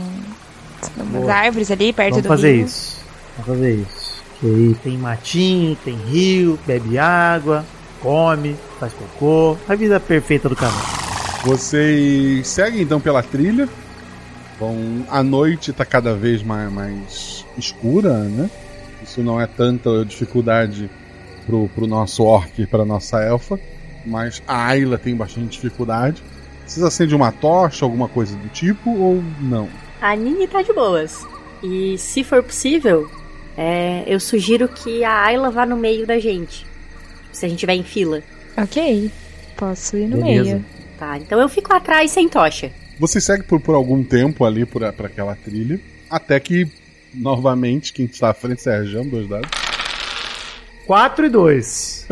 Boa. árvores ali perto Vamos do fazer rio. isso. Vamos fazer isso. Que aí tem matinho, tem rio, bebe água, come, faz cocô. A vida perfeita do cavalo. Vocês seguem então pela trilha. Vão, a noite tá cada vez mais, mais escura, né? Isso não é tanta dificuldade pro, pro nosso orc e pra nossa elfa. Mas a Ayla tem bastante dificuldade. Vocês acendem uma tocha, alguma coisa do tipo, ou não? A Nini tá de boas. E se for possível, é, eu sugiro que a Ayla vá no meio da gente. Se a gente tiver em fila. Ok, posso ir no Beleza. meio. Tá, então eu fico atrás sem tocha. Você segue por, por algum tempo ali por, por aquela trilha. Até que, novamente, quem está à frente é Sérgio, dois dados. 4 e 2.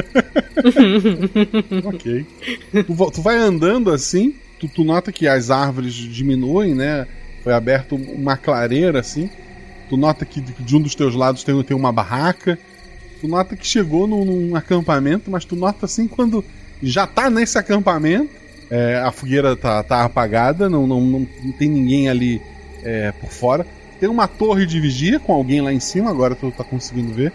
(laughs) ok. Tu, tu vai andando assim, tu, tu nota que as árvores diminuem, né? Foi aberto uma clareira assim. Tu nota que de, de um dos teus lados tem, tem uma barraca. Tu nota que chegou num, num acampamento, mas tu nota assim quando já tá nesse acampamento, é, a fogueira tá, tá apagada, não, não, não, não tem ninguém ali é, por fora. Tem uma torre de vigia com alguém lá em cima, agora tu tá conseguindo ver.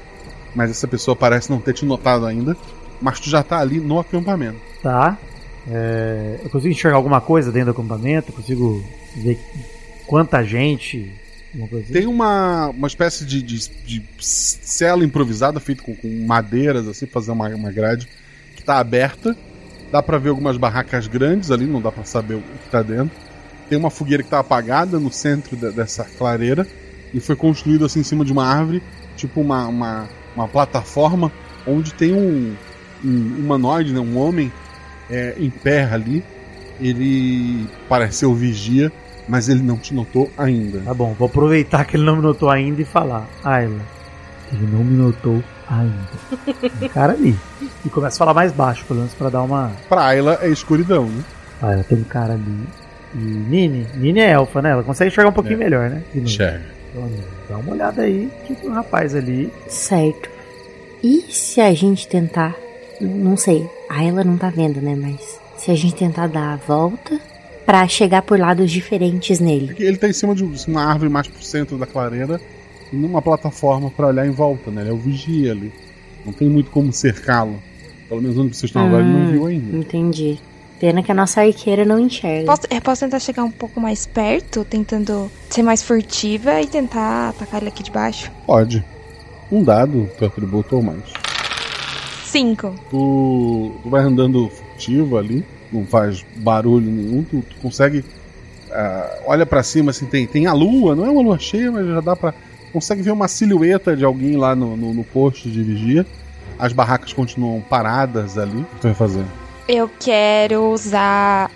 Mas essa pessoa parece não ter te notado ainda. Mas tu já tá ali no acampamento. Tá. É, eu consigo enxergar alguma coisa dentro do acampamento? Eu consigo ver quanta gente. coisa assim? Tem uma, uma espécie de, de, de cela improvisada feita com, com madeiras, assim, fazer uma, uma grade, que tá aberta. Dá pra ver algumas barracas grandes ali, não dá pra saber o que tá dentro. Tem uma fogueira que tá apagada no centro de- dessa clareira e foi construída assim em cima de uma árvore, tipo uma, uma, uma plataforma onde tem um, um humanoide, né, um homem é, em pé ali. Ele parece ser o vigia mas ele não te notou ainda. Tá bom, vou aproveitar que ele não me notou ainda e falar. Ayla, ele não me notou ainda. Tem um cara ali. E começa a falar mais baixo, pelo menos pra dar uma. Pra Ayla é escuridão, né? Ayla, tem um cara ali. E Nini, Nini é elfa, né? Ela consegue enxergar um pouquinho É. melhor, né? Enxerga. Então, Dá uma olhada aí que tem um rapaz ali. Certo. E se a gente tentar. Não sei, a ela não tá vendo, né? Mas se a gente tentar dar a volta pra chegar por lados diferentes nele. Ele tá em cima de uma árvore mais pro centro da clareira numa plataforma pra olhar em volta, né? Ele é o vigia ali. Não tem muito como cercá-lo. Pelo menos onde vocês estão agora ele não Hum, viu ainda. Entendi. Pena que a nossa arqueira não enxerga. Posso, eu posso tentar chegar um pouco mais perto, tentando ser mais furtiva e tentar atacar ele aqui de baixo? Pode. Um dado, teu atributo ou mais. Cinco. Tu, tu vai andando furtivo ali, não faz barulho nenhum, tu, tu consegue. ah, olha pra cima assim, tem, tem a lua, não é uma lua cheia, mas já dá pra. Consegue ver uma silhueta de alguém lá no, no, no posto de vigia. As barracas continuam paradas ali. O que tu vai fazer? Eu quero usar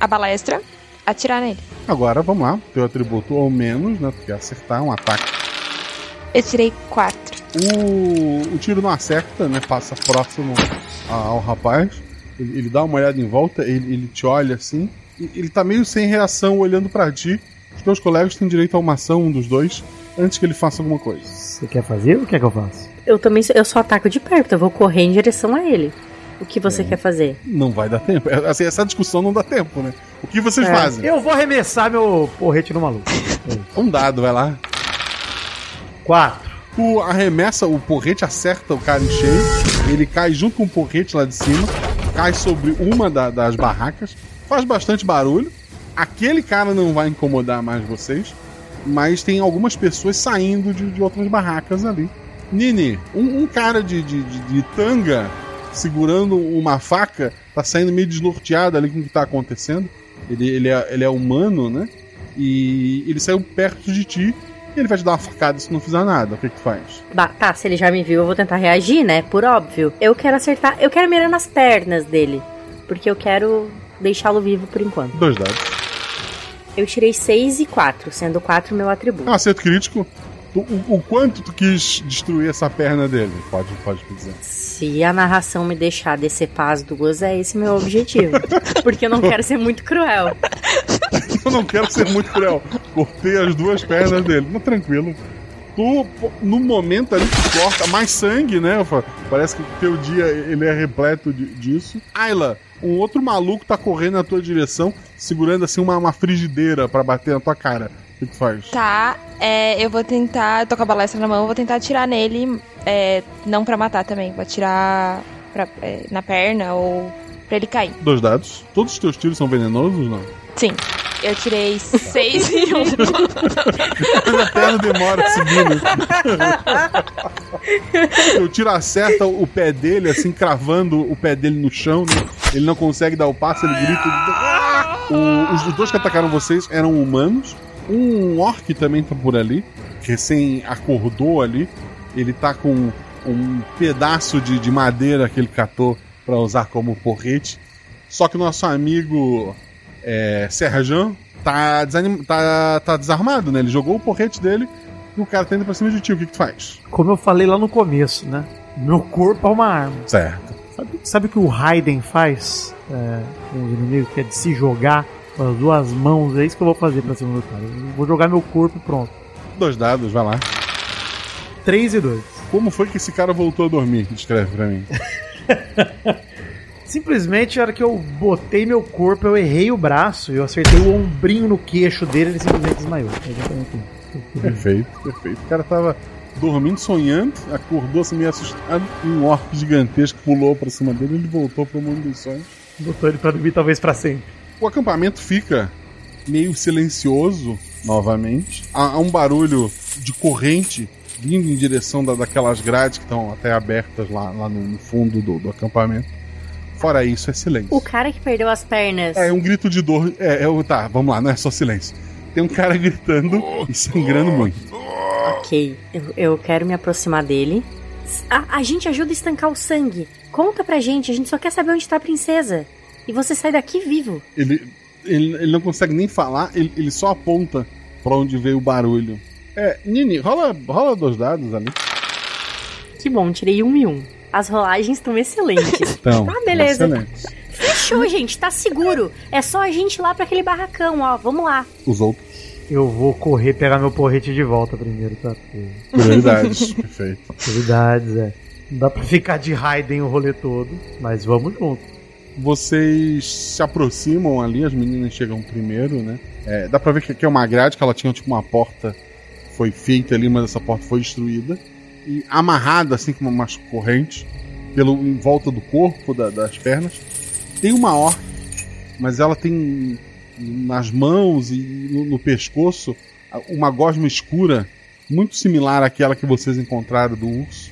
a balestra, atirar nele. Agora vamos lá, teu atributo ou menos, né? Tu quer acertar um ataque. Eu tirei quatro. O, o tiro não acerta, né? Passa próximo ao rapaz. Ele, ele dá uma olhada em volta, ele, ele te olha assim. Ele tá meio sem reação olhando pra ti. Os teus colegas têm direito a uma ação, um dos dois, antes que ele faça alguma coisa. Você quer fazer ou quer que eu faça? Eu também sou- eu só ataco de perto, eu vou correr em direção a ele. O que você quer fazer? Não vai dar tempo. É, Assim, essa discussão não dá tempo, né? O que vocês É, fazem? Eu vou arremessar meu porrete no maluco. Um dado, vai lá. Quatro. Tu arremessa, o porrete acerta o cara em cheio. Ele cai junto com o porrete lá de cima. Cai sobre uma da- das barracas. Faz bastante barulho. Aquele cara não vai incomodar mais vocês. Mas tem algumas pessoas saindo de, de outras barracas ali. Nini, um, um cara de, de, de- tanga segurando uma faca tá saindo meio desnorteado ali com o que tá acontecendo. Ele, ele, é, ele é humano, né? E ele saiu perto de ti e ele vai te dar uma facada se não fizer nada. O que, que tu faz? Bah, tá, se ele já me viu, eu vou tentar reagir, né? Por óbvio. Eu quero acertar, eu quero mirar nas pernas dele. Porque eu quero deixá-lo vivo por enquanto. Dois dados. Eu tirei 6 e 4, sendo 4 meu atributo. Ah, acerto crítico. Tu- o, o quanto tu quis destruir essa perna dele? Pode, pode dizer. Se a narração me deixar decepar as duas, é esse meu objetivo. (laughs) Porque eu não quero ser muito cruel. (laughs) Eu não quero ser muito cruel. Cortei as duas pernas dele. Mas tranquilo. Tu, no momento ali que corta, mais sangue, né? Parece que teu dia ele é repleto de- disso. Ayla, um outro maluco tá correndo na tua direção, segurando assim uma, uma frigideira pra bater na tua cara. O que tu faz? Tá, é, eu vou tentar. Eu tô com a balestra na mão, vou tentar atirar nele. é, não pra matar também, vou atirar pra- é, na perna ou pra ele cair. Dois dados. Todos os teus tiros são venenosos, não? Sim. Eu tirei seis (laughs) e um. Mas a perna demora a subir, né? O tiro acerta o pé dele, assim, cravando o pé dele no chão, né? Ele não consegue dar o passo, ele grita. O- os dois que atacaram vocês eram humanos. Um orc também tá por ali, que recém acordou ali. Ele tá com um pedaço de, de madeira que ele catou pra usar como porrete. Só que nosso amigo é, Serjão tá, desanim... tá, tá desarmado, né? Ele jogou o porrete dele e o cara tá indo pra cima de ti. O que, que tu faz? Como eu falei lá no começo, né? Meu corpo é uma arma. Certo. Sabe, sabe o que o Raiden faz é, com os inimigos? Que é de se jogar com as duas mãos. É isso que eu vou fazer pra cima do cara. Eu vou jogar meu corpo pronto. Dois dados, vai lá. 3 e 2. Como foi que esse cara voltou a dormir? Descreve pra mim. (laughs) Simplesmente, na hora que eu botei meu corpo, eu errei o braço. Eu acertei o ombrinho no queixo dele ele simplesmente desmaiou. Perfeito, perfeito. O cara tava dormindo, sonhando, acordou assim meio assustado. E um orc gigantesco pulou pra cima dele e ele voltou pro mundo dos sonhos. Botou ele pra dormir talvez pra sempre. O acampamento fica meio silencioso novamente. Há, há um barulho de corrente vindo em direção da, daquelas grades que estão até abertas lá, lá no, no fundo do, do acampamento. Fora isso, é silêncio. O cara que perdeu as pernas. É um grito de dor. É, é o- tá, vamos lá, não é só silêncio. Tem um cara (laughs) gritando e sangrando muito. Ok, eu, eu quero me aproximar dele. A, a gente ajuda a estancar o sangue. Conta pra gente, a gente só quer saber onde tá a princesa. E você sai daqui vivo. Ele Ele, ele não consegue nem falar, ele, ele só aponta pra onde veio o barulho. É, Nini, rola, rola dois dados ali. Que bom, tirei um e um. As rolagens estão excelentes. (laughs) Então, Tá, beleza. excelente. Fechou, gente, tá seguro. É só a gente ir lá pra aquele barracão, ó. Vamos lá. Os outros, Eu vou correr pegar meu porrete de volta primeiro, tá? Prioridades. (laughs) Perfeito. Prioridades, é. Não dá pra ficar de Raiden o rolê todo, mas vamos junto. Vocês se aproximam ali, as meninas chegam primeiro, né? É, dá pra ver que aqui é uma grade, que ela tinha tipo uma porta, foi feita ali, mas essa porta foi destruída. Amarrada, assim, com umas correntes, pelo, em volta do corpo, da- das pernas, tem uma orca, mas ela tem nas mãos e no, no pescoço uma gosma escura, muito similar àquela que vocês encontraram do urso.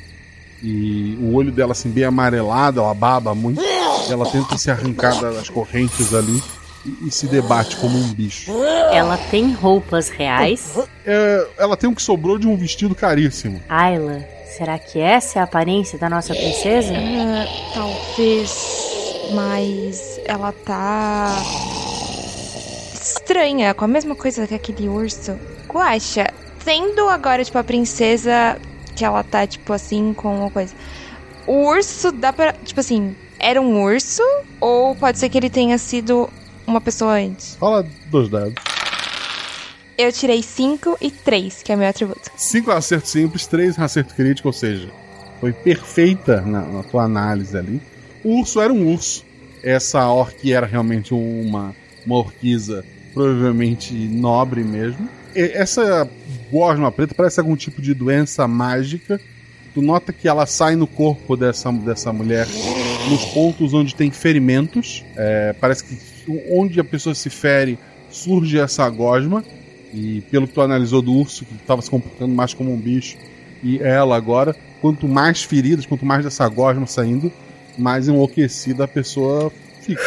E o olho dela assim bem amarelado, ela baba muito. Ela tenta se arrancar das correntes ali e, e se debate como um bicho. Ela tem roupas reais. É, ela tem o que sobrou de um vestido caríssimo. Ayla, será que essa é a aparência da nossa princesa? Ah, talvez. Mas ela tá. estranha, com a mesma coisa que aquele urso. Guaxa, sendo agora, tipo, a princesa que ela tá, tipo, assim, com uma coisa. O urso dá pra. Tipo assim, era um urso? Ou pode ser que ele tenha sido uma pessoa antes? Fala dos dados. Eu tirei 5 e 3, que é meu atributo. Cinco acertos simples, três acerto crítico, ou seja, foi perfeita na, na tua análise ali. O urso era um urso. Essa orc era realmente uma, uma orquiza, provavelmente nobre mesmo. E essa gosma preta parece algum tipo de doença mágica. Tu nota que ela sai no corpo dessa, dessa mulher nos pontos onde tem ferimentos. É, parece que onde a pessoa se fere surge essa gosma. E pelo que tu analisou do urso, que estava se comportando mais como um bicho, e ela agora, quanto mais feridas, quanto mais dessa gosma saindo, mais enlouquecida a pessoa fica.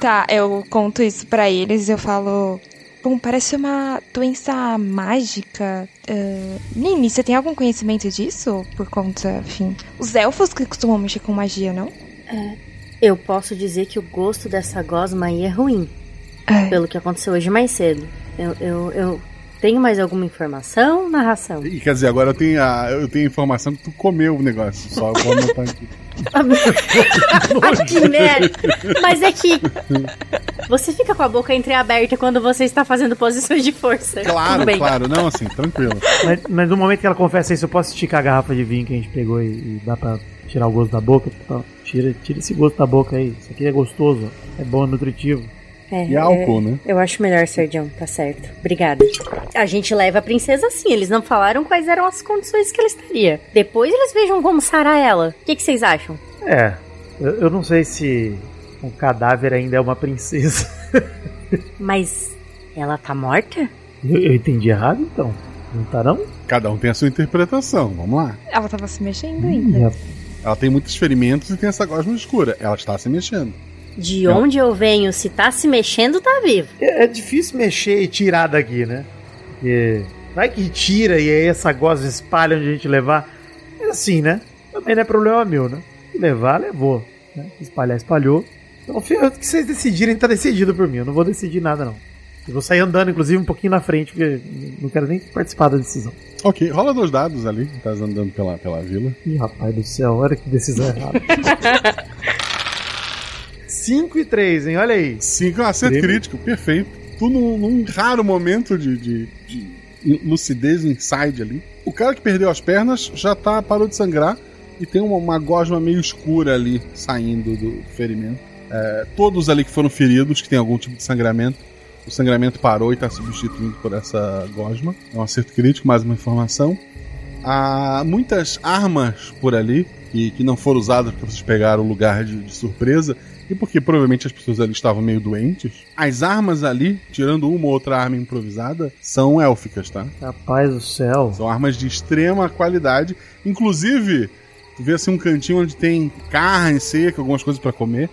Tá, eu conto isso pra eles e eu falo. Bom, parece uma doença mágica. Ah, Nini, você tem algum conhecimento disso? Por conta, enfim. Os elfos que costumam mexer com magia, não? Eu posso dizer que o gosto dessa gosma aí é ruim. Pelo que aconteceu hoje mais cedo. Eu, eu, eu tenho mais alguma informação, narração? E quer dizer, agora eu tenho a, eu tenho a informação que tu comeu o negócio, só vou anotar aqui. Ai, (laughs) que merda! Mas é que você fica com a boca entreaberta quando você está fazendo posições de força. Claro, claro, não assim, tranquilo. Mas, mas no momento que ela confessa isso, eu posso esticar a garrafa de vinho que a gente pegou e, e dá pra tirar o gosto da boca? Então, tira, tira esse gosto da boca aí. Isso aqui é gostoso, é bom, é nutritivo. É, E álcool, é, né? Eu acho melhor, Sergião, tá certo. Obrigada. A gente leva a princesa assim, eles não falaram quais eram as condições que ela estaria. Depois eles vejam como sarar ela. O que, que vocês acham? É, eu, eu não sei se um cadáver ainda é uma princesa. (laughs) Mas ela tá morta? Eu, eu entendi errado então? Não tá não? Cada um tem a sua interpretação, vamos lá. Ela tava se mexendo ainda. Ela tem muitos ferimentos e tem essa gosma escura. Ela está se mexendo. De Não. onde eu venho, se tá se mexendo, tá vivo. É, é difícil mexer e tirar daqui, né? Porque vai que tira e aí essa gosma espalha onde a gente levar. É assim, né? Também não é problema meu, né? Levar, levou. Né? Espalhar, espalhou. Então, o que vocês decidirem tá decidido por mim. Eu não vou decidir nada, não. Eu vou sair andando, inclusive, um pouquinho na frente, porque não quero nem participar da decisão. Ok, rola dois dados ali, que tá andando pela, pela vila. Ih, rapaz do céu, olha que decisão errada. (laughs) 5 e 3, hein? Olha aí. Cinco é um acerto crítico, perfeito. Tu num, num raro momento de, de, de lucidez, inside ali. O cara que perdeu as pernas já tá, parou de sangrar e tem uma, uma gosma meio escura ali saindo do ferimento. É, todos ali que foram feridos, que tem algum tipo de sangramento, o sangramento parou e está substituído por essa gosma. É um acerto crítico, mais uma informação. Há muitas armas por ali que, que não foram usadas para vocês pegar o lugar de, de surpresa e porque provavelmente as pessoas ali estavam meio doentes. As armas ali, tirando uma ou outra arma improvisada, são élficas, tá? Rapaz do céu. São armas de extrema qualidade. Inclusive, tu vê assim um cantinho onde tem carne seca, algumas coisas para comer.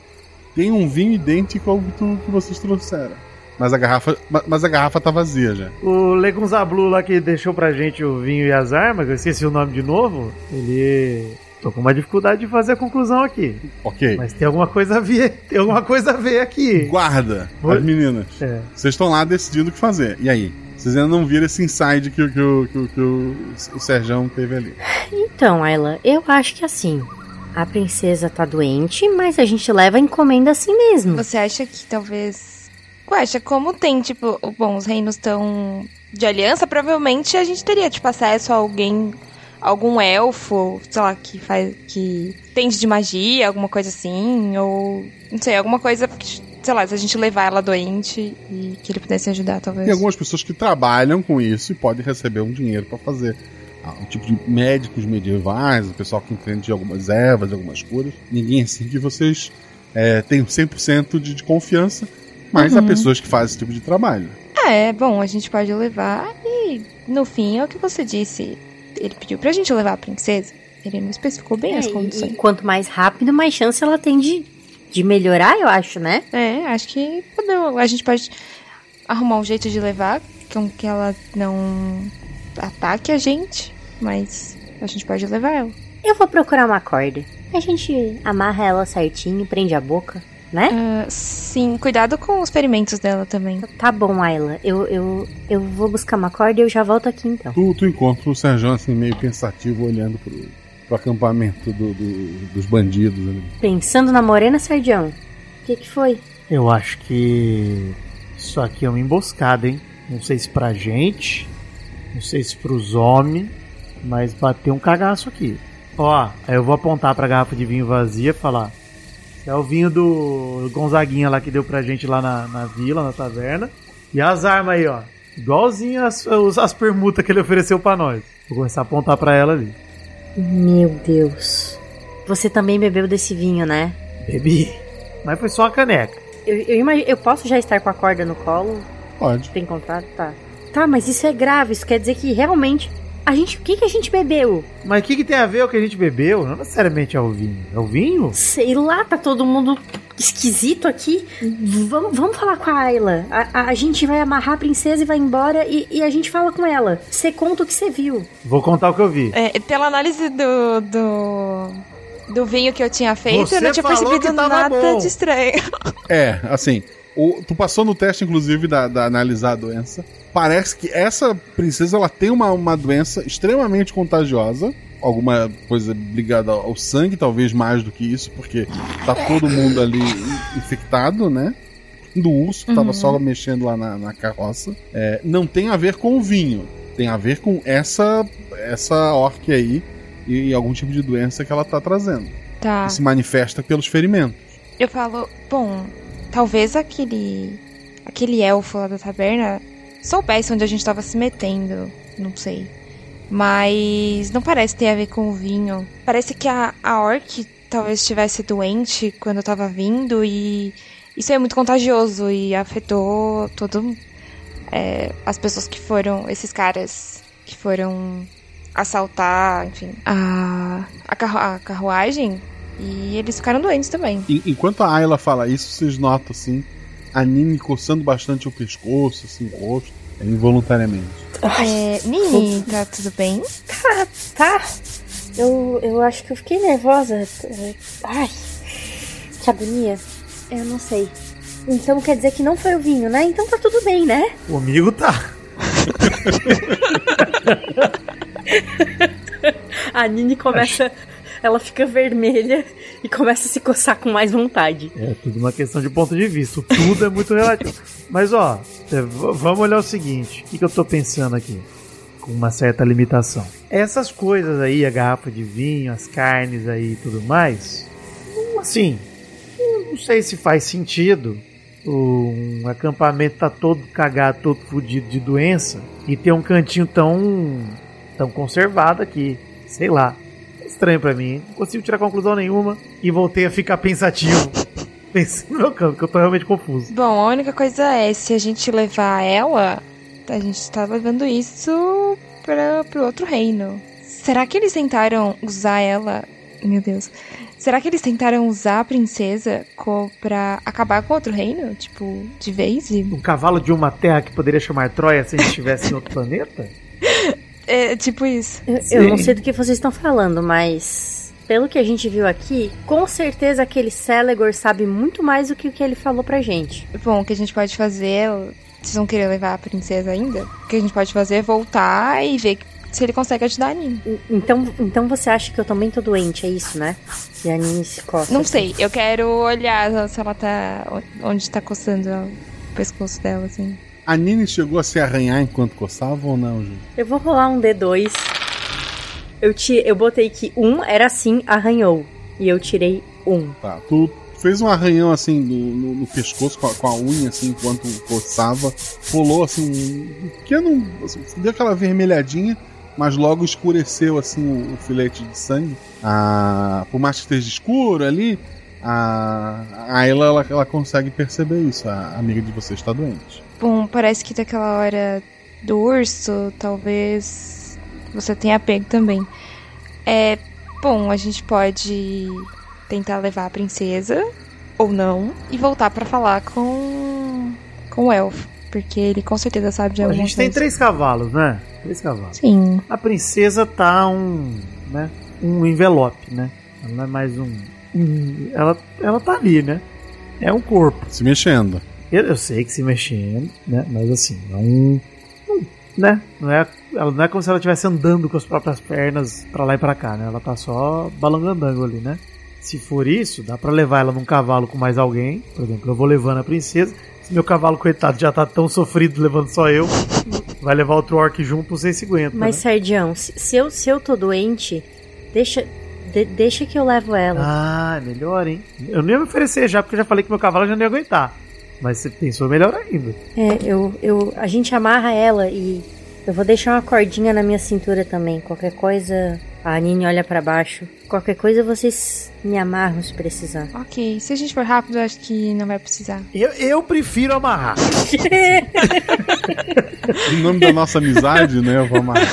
Tem um vinho idêntico ao que, tu- que vocês trouxeram. Mas a garrafa, ma- mas a garrafa tá vazia já. O Legunzablu lá que deixou pra gente o vinho e as armas, eu esqueci o nome de novo, ele Tô com uma dificuldade de fazer a conclusão aqui. Ok. Mas tem alguma coisa a ver. (laughs) Tem alguma coisa a ver aqui. Guarda Oi? as meninas. É. Vocês estão lá decidindo o que fazer. E aí? Vocês ainda não viram esse inside que, o- que, o- que, o- que o, o Serjão teve ali. Então, Ayla, eu acho que assim. A princesa tá doente, mas a gente leva a encomenda assim mesmo. Você acha que talvez. Guaxa, como tem, tipo, bom, os reinos estão de aliança, provavelmente a gente teria, tipo, acesso a alguém, algum elfo, sei lá, que faz. que entende de magia, alguma coisa assim, ou. não sei, alguma coisa. Sei lá, se a gente levar ela doente e que ele pudesse ajudar, talvez. Tem algumas pessoas que trabalham com isso e podem receber um dinheiro pra fazer. Ah, um tipo de médicos medievais, o pessoal que entende de algumas ervas, algumas curas. Ninguém assim que vocês é, tenham 100% de, de confiança, mas há Uhum. pessoas que fazem esse tipo de trabalho. É, bom, a gente pode levar e no fim é o que você disse. Ele pediu pra gente levar a princesa. Ele não especificou bem É, as condições. e quanto mais rápido, mais chance ela tem de, de melhorar, eu acho, né? É, acho que podemos- a gente pode arrumar um jeito de levar com que ela não ataque a gente, mas a gente pode levar ela. Eu vou procurar uma corda. A gente amarra ela certinho, prende a boca, né? Ah, sim, cuidado com os ferimentos dela também. Tá bom, Ayla. Eu, eu, eu vou buscar uma corda e eu já volto aqui então. Tu, tu encontra o Serjão assim, meio pensativo, olhando pro, pro acampamento do- do- dos bandidos ali. Pensando na morena, Sardião. O que que foi? Eu acho que isso aqui é uma emboscada, hein? Não sei se pra gente, não sei se pros homens, mas bateu um cagaço aqui. Ó, aí eu vou apontar pra garrafa de vinho vazia e falar: "Esse é o vinho do Gonzaguinha lá que deu pra gente lá na, na vila, na taverna. E as armas aí, ó. Igualzinho as, os- as permutas que ele ofereceu pra nós. Vou começar a apontar pra ela ali. Meu Deus. Você também bebeu desse vinho, né? Bebi. Mas foi só uma caneca. Eu, eu, imagi- eu posso já estar com a corda no colo? Pode. Tem contrato? Tá. Tá, mas isso é grave. Isso quer dizer que realmente. A gente. O que, que a gente bebeu? Mas o que, que tem a ver o que a gente bebeu? Não necessariamente é o vinho. É o vinho? Sei lá, tá todo mundo esquisito aqui. Vamos, vamos falar com a Ayla. A, a- a gente vai amarrar a princesa e vai embora e, e a gente fala com ela. Você conta o que você viu. Vou contar o que eu vi. É, pela análise do, do, do vinho que eu tinha feito, Você eu não tinha falou percebido nada bom. de estranho. É, assim, o- tu passou no teste, inclusive, da, da analisar a doença. Parece que essa princesa ela tem uma, uma doença extremamente contagiosa. Alguma coisa ligada ao sangue, talvez mais do que isso, porque tá todo mundo ali in- infectado, né? Do urso, que tava Uhum. só mexendo lá na, na carroça. É, não tem a ver com o vinho, tem a ver com essa, essa orc aí e, algum tipo de doença que ela tá trazendo. Tá. Que se manifesta pelos ferimentos. Eu falo, bom, talvez aquele aquele elfo lá da taberna soubesse onde a gente tava se metendo, não sei. Mas não parece ter a ver com o vinho. Parece que a, a orc talvez estivesse doente quando eu tava vindo e isso é muito contagioso e afetou todo é, as pessoas que foram, esses caras que foram assaltar, enfim, a, a, carru- a carruagem e eles ficaram doentes também. En- Enquanto a Ayla fala isso, vocês notam assim a Nini coçando bastante o pescoço, assim, o rosto, é, involuntariamente. É, Nini, tá tudo bem? Tá, tá. Eu, eu acho que eu fiquei nervosa. Ai, que agonia. Eu não sei. Então quer dizer que não foi o vinho, né? Então tá tudo bem, né? Comigo tá. (laughs) A Nini começa. Ela fica vermelha (laughs) e começa a se coçar com mais vontade. É tudo uma questão de ponto de vista. Tudo é muito relativo. Mas ó, é, vamos olhar o seguinte: o que, eu tô pensando aqui? Com uma certa limitação. Essas coisas aí, a garrafa de vinho, as carnes aí e tudo mais, assim, não sei se faz sentido um acampamento tá todo cagado, todo fudido de doença e ter um cantinho tão tão conservado aqui. Sei lá. Estranho pra mim. Não consigo tirar conclusão nenhuma e voltei a ficar pensativo. (laughs) Pensei no meu canto, que eu tô realmente confuso. Bom, a única coisa é, se a gente levar ela, a gente tá levando isso para pro outro reino. Será que eles tentaram usar ela? Meu Deus. Será que eles tentaram usar a princesa co pra acabar com outro reino? Tipo, de vez? E... Um cavalo de uma terra que poderia chamar Troia se a gente estivesse em outro (laughs) planeta? É, tipo isso. Eu, eu não sei do que vocês estão falando, mas. pelo que a gente viu aqui, com certeza aquele Celegor sabe muito mais do que o que ele falou pra gente. Bom, o que a gente pode fazer. Vocês vão querer levar a princesa ainda? O que a gente pode fazer é voltar e ver se ele consegue ajudar a Nini. Então, então você acha que eu também tô doente, é isso, né? E a Nini se coça. Não sei, eu quero olhar se ela tá. onde tá coçando o pescoço dela, assim. A Nini chegou a se arranhar enquanto coçava ou não, Ju? Eu vou rolar um D2. Eu, ti, eu botei que um era assim, arranhou. E eu tirei um. Tá, tu fez um arranhão assim no, no- no pescoço com a, com a unha, assim, enquanto coçava. Rolou assim um pequeno. Assim, deu aquela vermelhadinha, mas logo escureceu assim o, o filete de sangue. Ah, por mais que esteja escuro ali, a, a Ayla ela, ela consegue perceber isso. A amiga de você está doente. Bom, parece que daquela hora do urso, talvez você tenha pego também. É. Bom, a gente pode tentar levar a princesa, ou não, e voltar pra falar com. com o elfo. Porque ele com certeza sabe de A alguma gente tem coisa. três cavalos, né? Três cavalos. Sim. A princesa tá um, né? Um envelope, né? Ela não é mais um, um- ela, ela tá ali, né? É um corpo. Se mexendo. Eu, eu sei que se mexendo, né? Mas assim, é um, um- né? Não é, ela não é como se ela estivesse andando com as próprias pernas pra lá e pra cá, né? Ela tá só balangandango ali, né? Se for isso, dá pra levar ela num cavalo com mais alguém. Por exemplo, eu vou levando a princesa. Se meu cavalo, coitado, já tá tão sofrido levando só eu, vai levar outro orc junto, vocês se aguentam. Mas, né? Serdião, se, eu, se eu tô doente, deixa, de- deixa que eu levo ela. Ah, melhor, hein? Eu não ia me oferecer já, porque eu já falei que meu cavalo já não ia aguentar. Mas você pensou melhor ainda. É, eu, eu, a gente amarra ela e eu vou deixar uma cordinha na minha cintura também. Qualquer coisa, a Nini olha pra baixo. Qualquer coisa vocês me amarram se precisar. Ok, se a gente for rápido, eu acho que não vai precisar. Eu, eu prefiro amarrar. (laughs) Em nome da nossa amizade, né? Eu vou amarrar.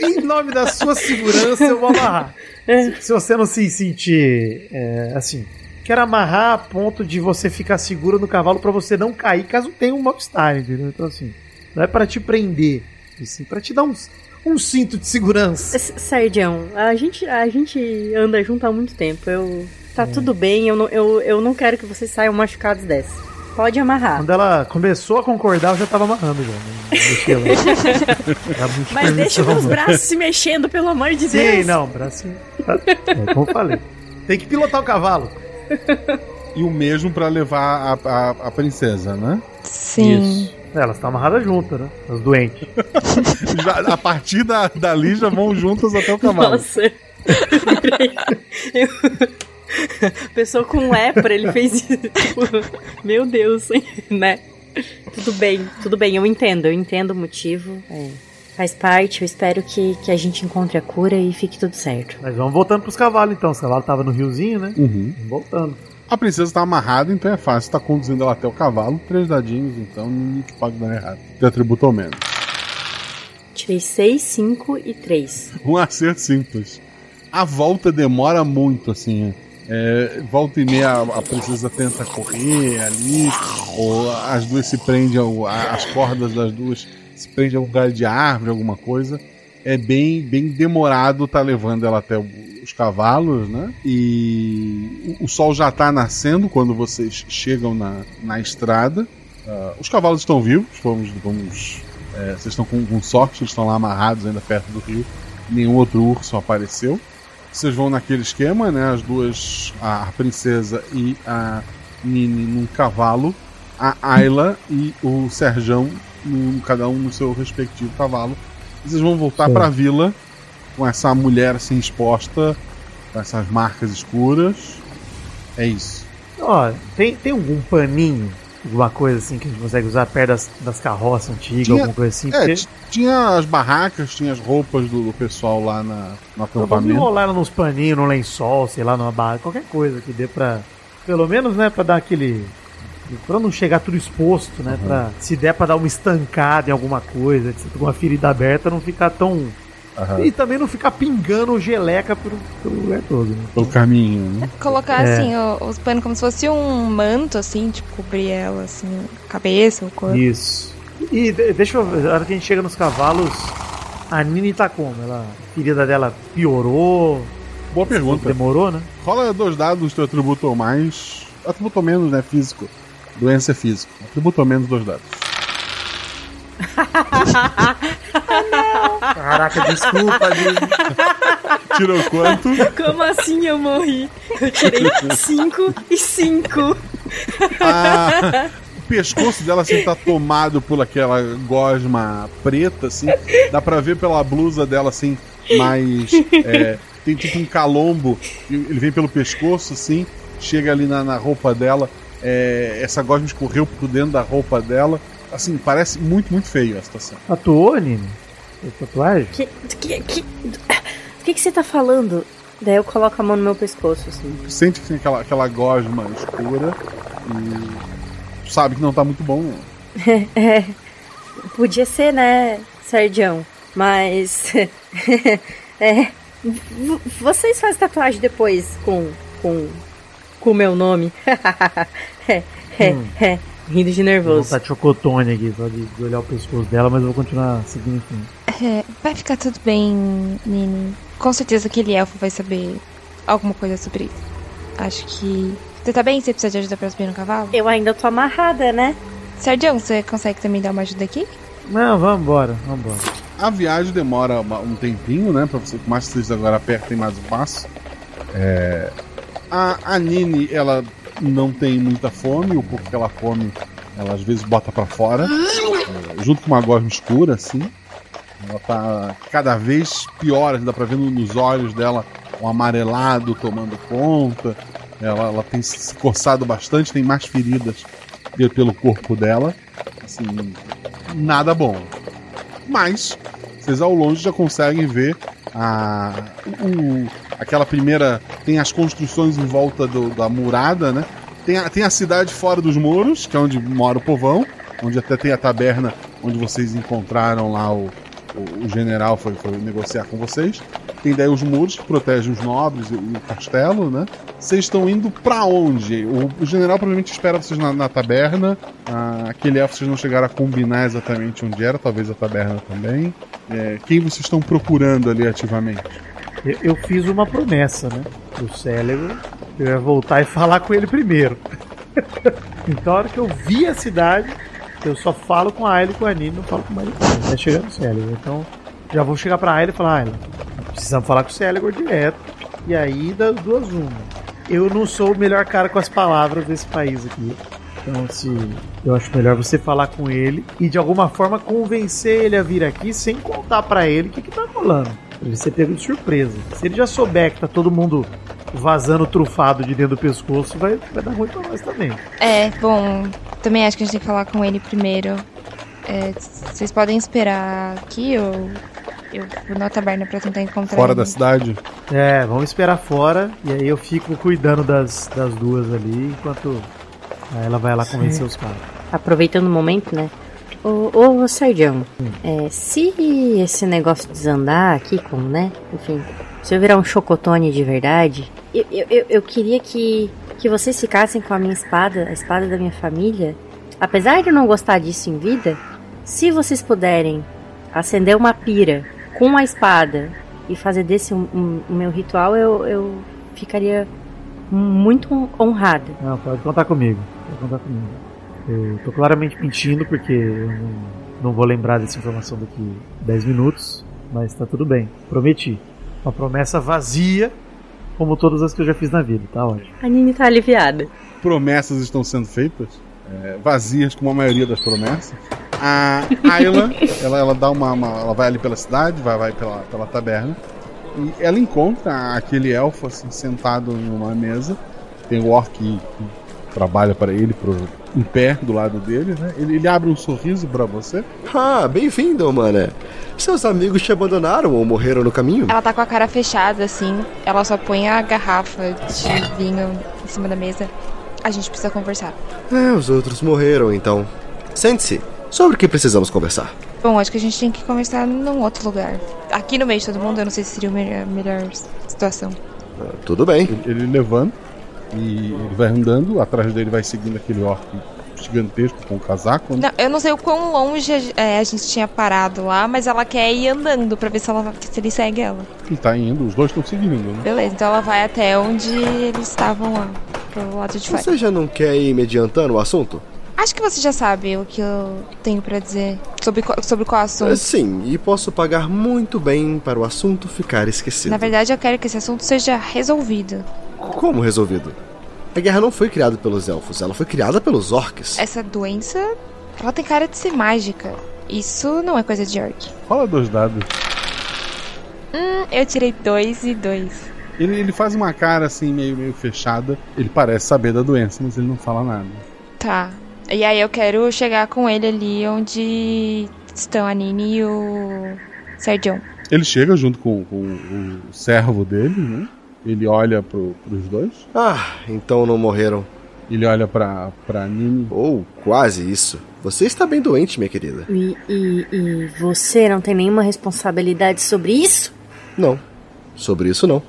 em nome da sua segurança, eu vou amarrar. (laughs) Se, se você não se sentir é, assim, quero amarrar a ponto de você ficar seguro no cavalo pra você não cair caso tenha um mal-estar, entendeu? Então, assim, não é pra te prender, e sim pra te dar um, um cinto de segurança. S- Serdião, a gente, a gente anda junto há muito tempo. Eu. Tá tudo bem, eu não, eu, eu não quero que vocês saiam machucados dessa. Pode amarrar. Quando ela começou a concordar, eu já tava amarrando já. Não (laughs) muita Mas deixa meus não. braços se mexendo, pelo amor de Sim, Deus. não, bracinho. Tá. É como eu falei. Tem que pilotar o cavalo. E o mesmo pra levar a, a, a princesa, né? Sim. Isso. É, Elas estão amarradas juntas, né? As doentes. (laughs) Já- a partir da, dali já vão juntas até o cavalo. Nossa. Eu... (laughs) Pessoa com lepra, ele fez isso. Tipo, Meu Deus, né? Tudo bem, tudo bem, eu entendo, eu entendo o motivo. é, faz parte, eu espero que, que a gente encontre a cura e fique tudo certo. Mas vamos voltando pros cavalos então. Os cavalos estavam no riozinho, né? Uhum. Vamos voltando. A princesa tá amarrada, então é fácil. Tá conduzindo ela até o cavalo. Três dadinhos, então ninguém que pode dar errado. De atributo ao menos. Tirei 6, 5 e 3. Um (laughs) acerto simples. A volta demora muito, assim. É, volta e meia a, a princesa tenta correr ali, ou as duas se prendem, as cordas das duas se prendem a algum galho de árvore, alguma coisa. É bem, bem demorado tá levando ela até os cavalos, né? E o, o sol já tá nascendo quando vocês chegam na, na estrada. Ah, os cavalos estão vivos, vamos, vamos é, vocês estão com, com sorte, eles estão lá amarrados ainda perto do rio. Nenhum outro urso apareceu. Vocês vão naquele esquema, né? As duas, a princesa e a Nini num cavalo, a Ayla e o Serjão, num- cada um no seu respectivo cavalo. E vocês vão voltar para a vila com essa mulher assim exposta, com essas marcas escuras. É isso. Ó, tem, tem algum paninho, alguma coisa assim que a gente consegue usar perto das, das carroças antigas, Tinha- alguma coisa assim? É, Porque tinha as barracas, tinha as roupas do, do pessoal lá na, no Então, acampamento. enrolar ela nos paninhos, num lençol, sei lá, numa barra, qualquer coisa que dê pra. Pelo menos, né, pra dar aquele. Pra não chegar tudo exposto, né? Pra, se der pra dar uma estancada em alguma coisa, tem uma ferida aberta, não ficar tão. Aham. E também não ficar pingando geleca pelo, pelo lugar todo, né? Pelo caminho, né? Colocar É. assim os panos como se fosse um manto, assim, tipo, cobrir ela, assim, a cabeça, o corpo. Isso. E de- deixa eu ver, na hora que a gente chega nos cavalos, A Nini tá como? Ela, a ferida dela piorou? Boa pergunta. Demorou, né? Rola dois dados, teu atributo ou mais. Atributo ou menos, né? Físico. Doença físico. Atributo ou menos, dois dados. (laughs) Caraca, desculpa. Tirou quanto? Como assim eu morri? Eu tirei 5 e 5. Ah, o pescoço dela assim tá tomado por aquela gosma preta, assim. Dá pra ver pela blusa dela assim, mais. é, tem tipo um calombo, ele vem pelo pescoço, assim, chega ali na, na roupa dela. É, essa gosma escorreu por dentro da roupa dela. Assim, parece muito, muito feio a situação. Tatuou, Nini? Fez tatuagem? Que, que, que, o que, que você tá falando? Daí eu coloco a mão no meu pescoço, assim. Sente que tem aquela, aquela gosma escura e sabe que não tá muito bom. (laughs) É, podia ser, né, Sergião? Mas. (laughs) é, vocês fazem tatuagem depois com com com o meu nome. (laughs) é, é, Hum. é, rindo de nervoso. de chocotone aqui, só de, de olhar o pescoço dela, mas eu vou continuar seguindo em frente. É, vai ficar tudo bem, Nini. Com certeza aquele elfo vai saber alguma coisa sobre isso. Acho que. Você tá bem? Você precisa de ajuda pra subir no cavalo? Eu ainda tô amarrada, né? Sergião, você consegue também dar uma ajuda aqui? Não, vamos embora, vamos embora. A viagem demora um tempinho, né? Pra você, mais que vocês agora apertem mais o passo. É, A, a Nini, ela não tem muita fome, o pouco que ela come, ela às vezes bota pra fora, é, junto com uma gosma escura, assim. Ela tá cada vez pior, dá pra ver no- nos olhos dela um amarelado tomando conta. Ela, ela tem se coçado bastante, tem mais feridas pe- pelo corpo dela. Assim, nada bom. Mas vocês ao longe já conseguem ver a, o- aquela primeira. Tem as construções em volta do- da murada, né? Tem a, tem a cidade fora dos muros, que é onde mora o povão, onde até tem a taberna onde vocês encontraram lá o, o, general foi, foi negociar com vocês. Tem daí os muros que protegem os nobres e, o castelo, né? Vocês estão indo pra onde? O, o general provavelmente espera vocês na, na taberna. Ah, aquele elfo vocês não chegaram a combinar exatamente onde era, talvez a taberna também. É, quem vocês estão procurando ali ativamente? Eu, eu fiz uma promessa, né? Pro Célebre. Eu ia voltar e falar com ele primeiro. (laughs) então, a hora que eu vi a cidade, eu só falo com a Ayla e com a Nini, não falo com mais ninguém. Até chegar no Célebre. Então, já vou chegar pra Ayla e falar: Ayla, precisamos falar com o Célebre direto. E aí, das duas, uma. Eu não sou o melhor cara com as palavras desse país aqui. Então, se eu acho melhor você falar com ele e de alguma forma convencer ele a vir aqui sem contar pra ele o que, que tá rolando. Ele ser pego de surpresa. Se ele já souber que tá todo mundo vazando trufado de dentro do pescoço, vai, vai dar ruim pra nós também. É, bom, também acho que a gente tem que falar com ele primeiro. É, Vocês podem esperar aqui ou eu vou na taberna pra tentar encontrar Fora ele. da cidade? É, vamos esperar fora e aí eu fico cuidando das, das duas ali enquanto ela vai lá convencer os caras. Aproveitando o momento, né? Ô, ô Sergião, é, se esse negócio desandar aqui, como, né? Enfim, se eu virar um chocotone de verdade, eu, eu, eu- eu queria que, que vocês ficassem com a minha espada, a espada da minha família. Apesar de eu não gostar disso em vida, se vocês puderem acender uma pira com a espada e fazer desse um, um- o meu ritual, eu, eu ficaria muito honrada. Não, pode contar comigo. Pode contar comigo. Eu tô claramente mentindo porque eu não, não vou lembrar dessa informação daqui 10 minutos, mas tá tudo bem. Prometi. Uma promessa vazia, como todas as que eu já fiz na vida, tá ótimo. A Nini tá aliviada. Promessas estão sendo feitas, é, vazias como a maioria das promessas. A Ayla, (laughs) ela, ela dá uma, uma- Ela vai ali pela cidade, vai, vai pela, pela taberna. E ela encontra aquele elfo assim, sentado numa mesa. Tem o orc que trabalha para ele pro, em pé do lado dele, né? Ele, ele abre um sorriso para você. Ah, bem-vindo, mané. Seus amigos te abandonaram ou morreram no caminho? Ela tá com a cara fechada, assim. Ela só põe a garrafa de vinho em cima da mesa. A gente precisa conversar. É, os outros morreram, então. Sente-se. Sobre o que precisamos conversar? Bom, acho que a gente tem que conversar num outro lugar. Aqui no meio de todo mundo, eu não sei se seria a melhor, melhor situação. Tudo bem. Ele, ele levanta e ele vai andando, atrás dele vai seguindo aquele orc gigantesco com um casaco. né? Não, eu não sei o quão longe a, é, a gente tinha parado lá, mas ela quer ir andando pra ver se, ela, se ele segue ela. Ele tá indo, os dois estão seguindo, né? Beleza, então ela vai até onde eles estavam lá, pro lado de fora. Você já não quer ir mediantando o assunto? Acho que você já sabe o que eu tenho pra dizer sobre, qual- sobre qual assunto. É, sim, e posso pagar muito bem para o assunto ficar esquecido. Na verdade, eu quero que esse assunto seja resolvido. Como resolvido? A guerra não foi criada pelos elfos, ela foi criada pelos orcs. Essa doença, ela tem cara de ser mágica. Isso não é coisa de orc. Fala dois dados. Hum, eu tirei dois e dois. Ele, ele faz uma cara assim, meio, meio fechada. Ele parece saber da doença, mas ele não fala nada. Tá. E aí eu quero chegar com ele ali onde estão a Nini e o Sergião. Ele chega junto com, com o servo dele, né? Ele olha pro, pros dois. Ah, então não morreram. Ele olha pra, pra Nini. Ou quase isso. Você está bem doente, minha querida. E, e, e você não tem nenhuma responsabilidade sobre isso? Não. Sobre isso não.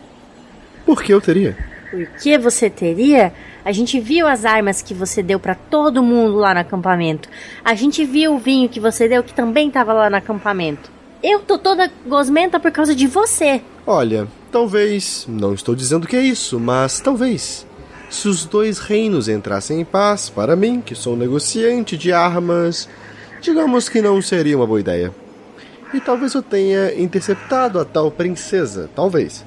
Por que eu teria? Por que você teria? A gente viu as armas que você deu pra todo mundo lá no acampamento. A gente viu o vinho que você deu que também tava lá no acampamento. Eu tô toda gosmenta por causa de você. Olha, talvez. Não estou dizendo que é isso, mas talvez. Se os dois reinos entrassem em paz, para mim, que sou um negociante de armas, digamos que não seria uma boa ideia. E talvez eu tenha interceptado a tal princesa, talvez.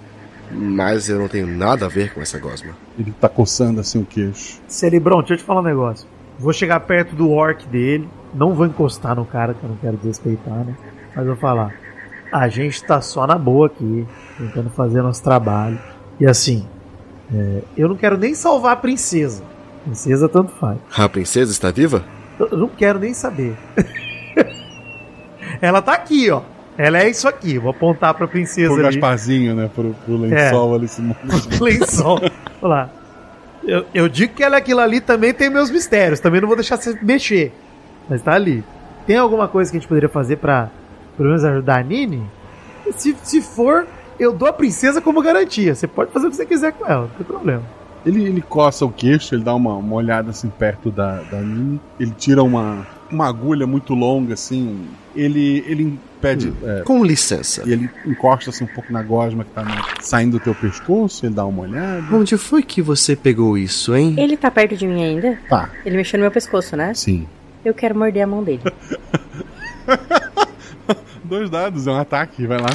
Mas eu não tenho nada a ver com essa gosma. Ele tá coçando assim o queixo. Celebron, deixa eu te falar um negócio. Vou chegar perto do orc dele. Não vou encostar no cara, que eu não quero desrespeitar, né? Mas vou falar. A gente tá só na boa aqui, tentando fazer nosso trabalho. E assim, é, eu não quero nem salvar a princesa. Princesa tanto faz. A princesa está viva? Eu não quero nem saber. (laughs) Ela tá aqui, ó. Ela é isso aqui. Vou apontar pra princesa Pro ali. Gasparzinho, né? Pro, pro lençol ali. Se... (laughs) lençol. Olha lá. Eu, eu digo que ela aquilo ali também tem meus mistérios. Também não vou deixar você mexer. Mas tá ali. Tem alguma coisa que a gente poderia fazer pra, pelo menos, ajudar a Nini? Se, se for, eu dou a princesa como garantia. Você pode fazer o que você quiser com ela, não tem problema. Ele, ele coça o queixo, ele dá uma, uma olhada assim perto da, da Nini. Ele tira uma, uma agulha muito longa, assim. Ele, ele impede. é, Com licença. e ele encosta assim um pouco na gosma que tá saindo do teu pescoço, ele dá uma olhada. Onde foi que você pegou isso, hein? Ele tá perto de mim ainda? Tá, Ele mexeu no meu pescoço, né? sim. Eu quero morder a mão dele. (laughs) (laughs) Dois dados, é um ataque, vai lá.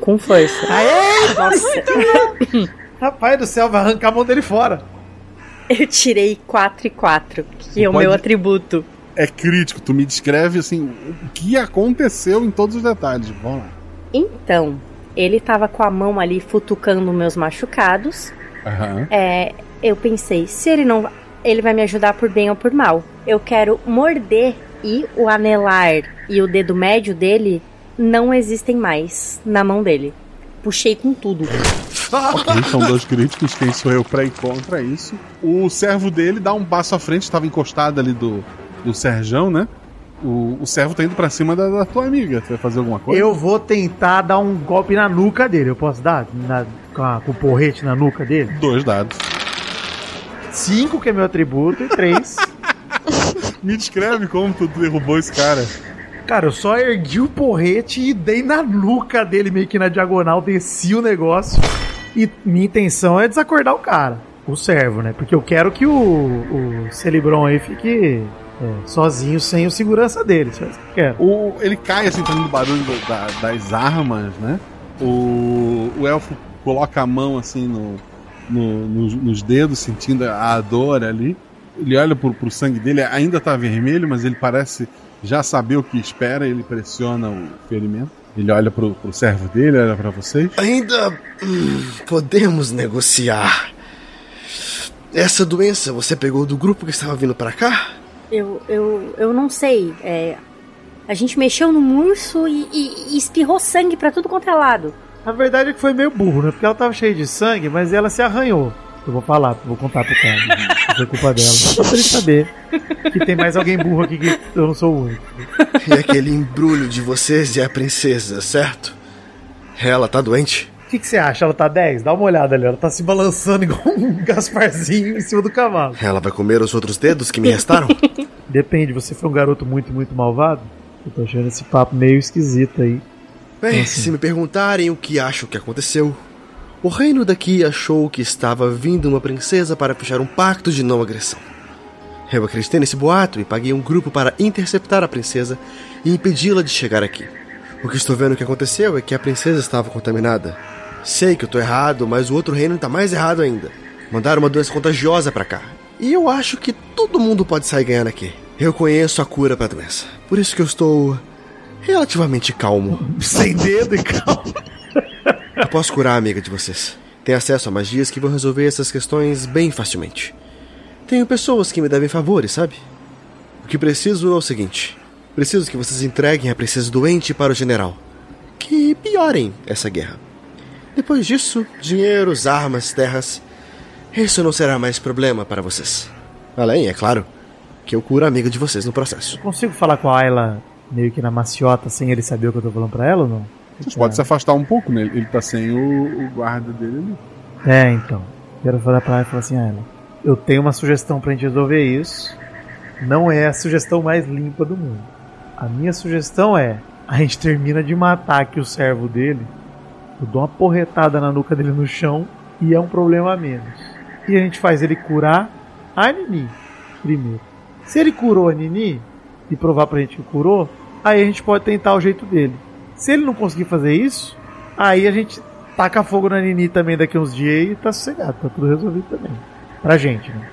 Com força. Aê! Nossa. (laughs) Rapaz do céu, vai arrancar a mão dele fora. Eu tirei 4 e 4, que é o pode- meu atributo. É crítico, tu me descreve assim o que aconteceu em todos os detalhes. Vamos lá. Então, ele tava com a mão ali futucando meus machucados. Aham. É, eu pensei, se ele não. Ele vai me ajudar por bem ou por mal. Eu quero morder e o anelar e o dedo médio dele não existem mais na mão dele. Puxei com tudo. Ok, são dois críticos, quem sou eu pra ir contra isso. O servo dele dá um passo à frente, estava encostado ali do, do Serjão, né? O, o servo tá indo pra cima da, da tua amiga. Tu vai fazer alguma coisa? Eu vou tentar dar um golpe na nuca dele. Eu posso dar? Na- com, a- com o porrete na nuca dele? Dois dados. Cinco, que é meu atributo, e três. (laughs) (laughs) Me descreve como tu derrubou esse cara. Cara, eu só ergui o porrete e dei na nuca dele, meio que na diagonal, desci o negócio. E minha intenção é desacordar o cara, o servo, né? Porque eu quero que o, o Celebron aí fique é, sozinho, sem o segurança dele. Só isso que eu quero. O, ele cai assim, fazendo barulho da- das armas, né? O, o elfo coloca a mão assim no, no- nos, nos dedos, sentindo a dor ali. Ele olha pro, pro sangue dele, ainda tá vermelho, mas ele parece já saber o que espera. Ele pressiona o ferimento. Ele olha pro, pro servo dele, olha pra vocês. Ainda hum, podemos negociar. Essa doença você pegou do grupo que estava vindo para cá? Eu, eu, eu não sei. É, a gente mexeu no urso e, e- e espirrou sangue pra tudo quanto é lado. A verdade é que foi meio burro, né? Porque ela tava cheia de sangue, mas ela se arranhou. Eu vou falar, vou contar pro cara. Não foi culpa dela. Só pra ele saber que tem mais alguém burro aqui que eu não sou o único. E aquele embrulho de vocês e a princesa, certo? Ela tá doente? que, que você acha? Ela tá 10? Dá uma olhada ali. Ela tá se balançando igual um Gasparzinho em cima do cavalo. Ela vai comer os outros dedos que me restaram? Depende, você foi um garoto muito, muito malvado? Eu tô achando esse papo meio esquisito aí. Bem, Assim. se me perguntarem o que acho que aconteceu, o reino daqui achou que estava vindo uma princesa para fechar um pacto de não agressão. Eu acreditei nesse boato e paguei um grupo para interceptar a princesa e impedi-la de chegar aqui. O que estou vendo que aconteceu é que a princesa estava contaminada. Sei que eu tô errado, mas o outro reino tá mais errado ainda. Mandaram uma doença contagiosa pra cá. E eu acho que todo mundo pode sair ganhando aqui. Eu conheço a cura pra doença. Por isso que eu estou relativamente calmo. Sem dedo e calmo. Eu posso curar a amiga de vocês. Tem acesso a magias que vão resolver essas questões bem facilmente. Tenho pessoas que me devem favores, sabe? O que preciso é o seguinte: preciso que vocês entreguem a princesa doente para o general. Que piorem essa guerra. Depois disso, dinheiros, armas, terras. Isso não será mais problema para vocês. Além, é claro, que eu curo a amiga de vocês no processo. Consigo falar com a Ayla meio que na maciota sem ele saber o que eu tô falando pra ela ou não? Você pode se afastar um pouco, né? Ele tá sem o, o guarda dele ali. É, então. Quero falar pra ela e falar assim, Ayla, eu tenho uma sugestão pra gente resolver isso. Não é a sugestão mais limpa do mundo. A minha sugestão é, a gente termina de matar aqui o servo dele, eu dou uma porretada na nuca dele no chão e é um problema a menos. E a gente faz ele curar a Nini primeiro. Se ele curou a Nini e provar pra gente que curou, aí a gente pode tentar o jeito dele. Se ele não conseguir fazer isso, aí a gente taca fogo na Nini também daqui uns dias e tá sossegado, tá tudo resolvido também. Pra gente, né?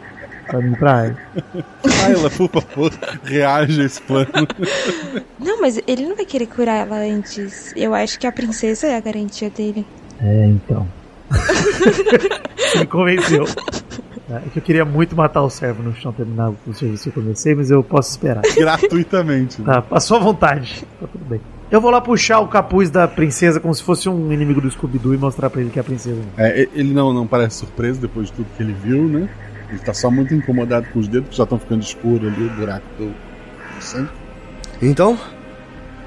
Pra mim pra ele. (laughs) Ayla, por favor, reage a esse plano. (laughs) Não, mas ele não vai querer curar ela antes. Eu acho que a princesa é a garantia dele. É, então. (laughs) Me convenceu. É que eu queria muito matar o servo no chão terminar o serviço que eu comecei, mas eu posso esperar. Gratuitamente. né? Tá, passou à vontade. Tá tudo bem. Eu vou lá puxar o capuz da princesa como se fosse um inimigo do Scooby-Doo e mostrar pra ele que é a princesa. É, ele não, não parece surpreso depois de tudo que ele viu, né? Ele tá só muito incomodado com os dedos que já estão ficando escuros ali, o buraco do, do sangue. Então,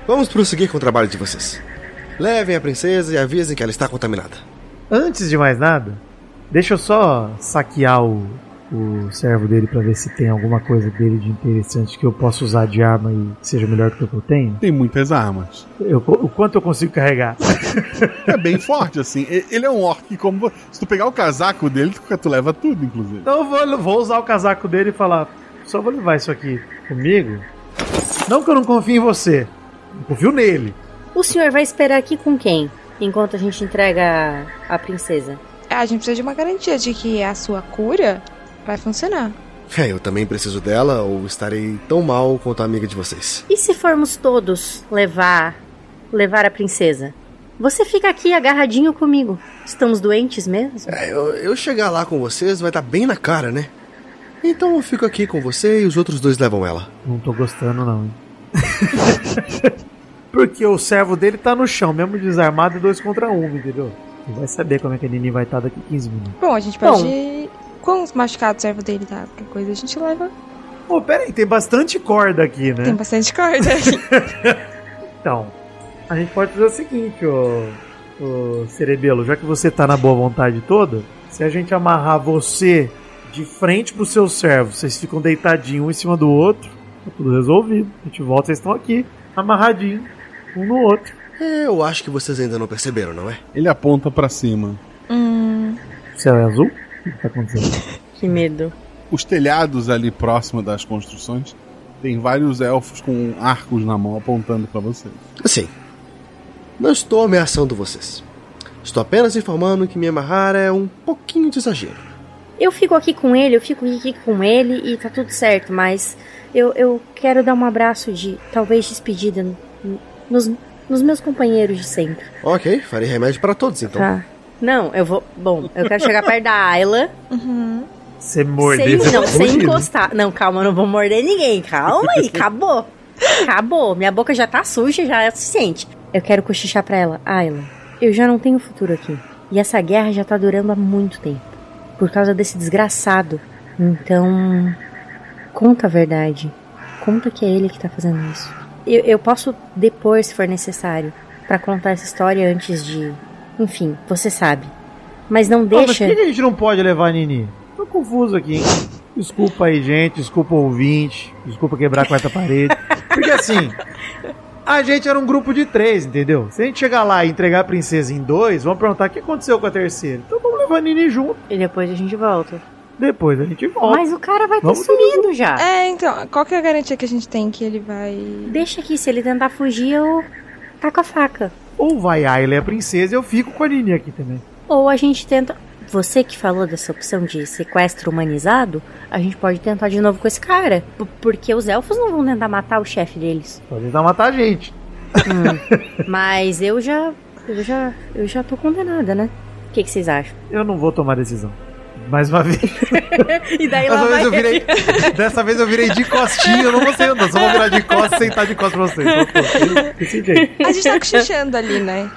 vamos prosseguir com o trabalho de vocês. Levem a princesa e avisem que ela está contaminada. Antes de mais nada, deixa eu só saquear o, o servo dele pra ver se tem alguma coisa dele de interessante que eu possa usar de arma e que seja melhor do que o que eu tenho. Tem muitas armas. Eu- o quanto eu consigo carregar? (laughs) É bem forte, assim. Ele é um orc como. Se tu pegar o casaco dele, tu, tu leva tudo, inclusive. Então eu vou, vou usar o casaco dele e falar: só vou levar isso aqui comigo. Não que eu não confie em você, eu confio nele. O senhor vai esperar aqui com quem? Enquanto a gente entrega a, a princesa. Ah, a gente precisa de uma garantia de que a sua cura vai funcionar. É, eu também preciso dela ou estarei tão mal quanto a amiga de vocês. E se formos todos levar levar a princesa? Você fica aqui agarradinho comigo. Estamos doentes mesmo? É, eu, eu chegar lá com vocês vai estar bem na cara, né? Então eu fico aqui com você e os outros dois levam ela. Não tô gostando, não, hein? (laughs) Porque o servo dele tá no chão, mesmo desarmado, e dois contra um, entendeu? Vai saber como é que a Nini vai estar daqui 15 minutos. Bom, a gente pode. Quantos machucados o servo dele tá? Qualquer coisa a gente leva. Pô, pera aí, tem bastante corda aqui, né? Tem bastante corda. (laughs) Então, a gente pode fazer o seguinte, ô, ô Cerebelo, já que você tá na boa vontade toda, se a gente amarrar você de frente pro seu servo, vocês ficam deitadinhos um em cima do outro, tá tudo resolvido. A gente volta, vocês estão aqui, amarradinhos, um no outro. É, eu acho que vocês ainda não perceberam, não é? Ele aponta pra cima. hum. O céu é azul? O que tá acontecendo? (laughs) Que medo. Os telhados ali próximo das construções tem vários elfos com arcos na mão apontando pra vocês. Assim, não estou ameaçando vocês. Estou apenas informando que me amarrar é um pouquinho de exagero. Eu fico aqui com ele, eu fico aqui com ele e tá tudo certo, mas eu, eu quero dar um abraço de talvez despedida nos, nos meus companheiros de sempre. Ok, farei remédio para todos então. Tá. Não, eu vou. Bom, eu quero chegar perto da Ayla. Uhum. Você morder, sem, não, sem encostar. Não, calma, eu não vou morder ninguém. Calma aí, acabou. Acabou. Minha boca já tá suja, já é o suficiente. Eu quero cochichar pra ela. Ayla, eu já não tenho futuro aqui. E essa guerra já tá durando há muito tempo. Por causa desse desgraçado. Então. Conta a verdade. Conta que é ele que tá fazendo isso. Eu, eu posso depor se for necessário. Pra contar essa história antes de. Enfim, você sabe. Mas não Pô, mas deixa. por que a gente não pode levar a Nini? Tô confuso aqui, hein? Desculpa aí, gente. Desculpa o ouvinte. Desculpa quebrar a quarta parede. Porque assim, a gente era um grupo de três, entendeu? Se a gente chegar lá e entregar a princesa em dois, vamos perguntar o que aconteceu com a terceira. Então vamos levar a Nini junto. E depois a gente volta. Depois a gente volta. Mas o cara vai ter sumido já. É, então, qual que é a garantia que a gente tem que ele vai. Deixa aqui, se ele tentar fugir, eu taco a faca. Ou vai a Ayla e a princesa e eu fico com a Nini aqui também. Ou a gente tenta. Você que falou dessa opção de sequestro humanizado, a gente pode tentar de novo com esse cara. Porque os elfos não vão tentar matar o chefe deles. Pode tentar matar a gente. Mas eu já. Eu já. Eu já tô condenada, né? O que, que vocês acham? Eu não vou tomar decisão. Mais uma vez. E daí Dessa lá vez vai eu virei. Dessa vez eu virei de costinha, eu não vou ser andando, só vou virar de costas e sentar de costas pra vocês. Desse jeito. A gente tá cochichando ali, né?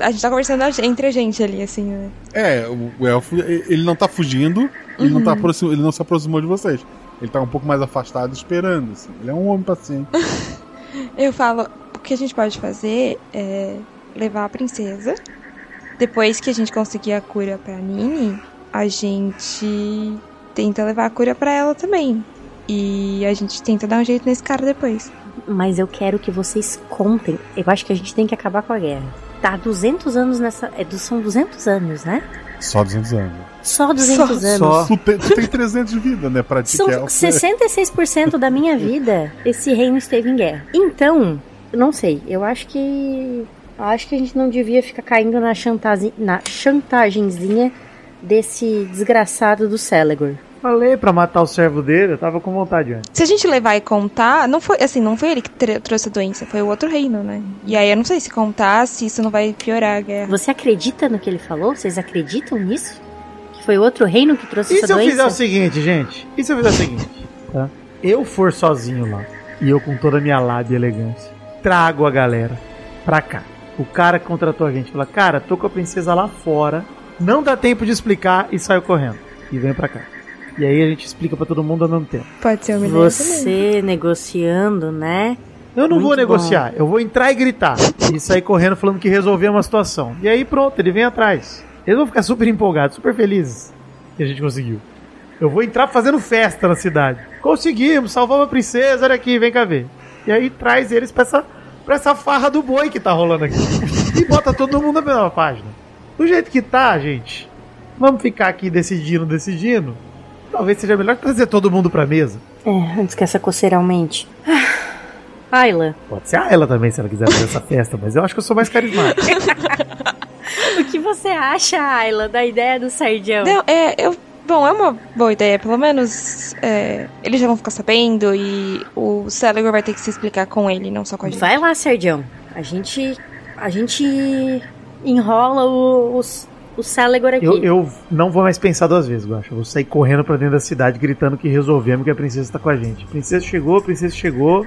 A gente tá conversando entre a gente ali, assim, né? É, o, elfo, ele não tá fugindo, ele, não tá aproxim- ele não se aproximou de vocês. Ele tá um pouco mais afastado, esperando. assim. Ele é um homem paciente. (laughs) Eu falo, o que a gente pode fazer é levar a princesa. Depois que a gente conseguir a cura pra Nini, a gente tenta levar a cura pra ela também. E a gente tenta dar um jeito nesse cara depois. Mas eu quero que vocês contem. Eu acho que a gente tem que acabar com a guerra. Tá 200 anos nessa. É, são 200 anos, né? Só 200 anos. Só 200 Só- anos. só. Tu tem, tu tem 300 de vida, né? Pra ti São que é elfo. 66% da minha (laughs) vida, esse reino esteve em guerra. Então, não sei, eu acho que. eu Acho que a gente não devia ficar caindo na, chantazi- na chantagenzinha desse desgraçado do Celegor. Falei pra matar o servo dele, eu tava com vontade antes. Se a gente levar e contar, não foi assim, não foi ele que tr- trouxe a doença, foi o outro reino, né? E aí eu não sei se contar, se isso não vai piorar a guerra. Você acredita no que ele falou? Vocês acreditam nisso? Que foi outro reino que trouxe E essa se eu doença? fizer o seguinte, gente? E se eu fizer o seguinte? Tá? Eu for sozinho lá, e eu com toda a minha lábia e elegância, trago a galera pra cá. O cara que contratou a gente fala, cara, tô com a princesa lá fora, não dá tempo de explicar e saiu correndo. E vem pra cá. E aí a gente explica pra todo mundo ao mesmo tempo. Pode ser ideia também. Você negociando, né? Eu não Muito vou negociar, bom. eu vou entrar e gritar. E sair correndo falando que resolveu uma situação. E aí pronto, ele vem atrás. Eles vão ficar super empolgados, super felizes que a gente conseguiu. Eu vou entrar fazendo festa na cidade. Conseguimos, salvamos a princesa, olha aqui, vem cá ver. E aí traz eles pra essa, pra essa farra do boi que tá rolando aqui. E bota todo mundo na mesma página. Do jeito que tá, gente, vamos ficar aqui decidindo, decidindo. Talvez seja melhor trazer todo mundo pra mesa. É, antes que essa coceira aumente. Ah, Ayla, Pode ser a ela também, se ela quiser fazer essa festa, mas eu acho que eu sou mais carismático. (laughs) o que você acha, Ayla, da ideia do Sardião? Não, é, eu. Bom, é uma boa ideia. Pelo menos é, eles já vão ficar sabendo e o Celegor vai ter que se explicar com ele, não só com a gente. Vai lá, Serdião. A gente. A gente enrola o, os- o Celegor aqui. Eu, eu não vou mais pensar duas vezes, Guaxa. Eu vou sair correndo pra dentro da cidade gritando que resolvemos que a princesa tá com a gente. Princesa chegou, princesa chegou.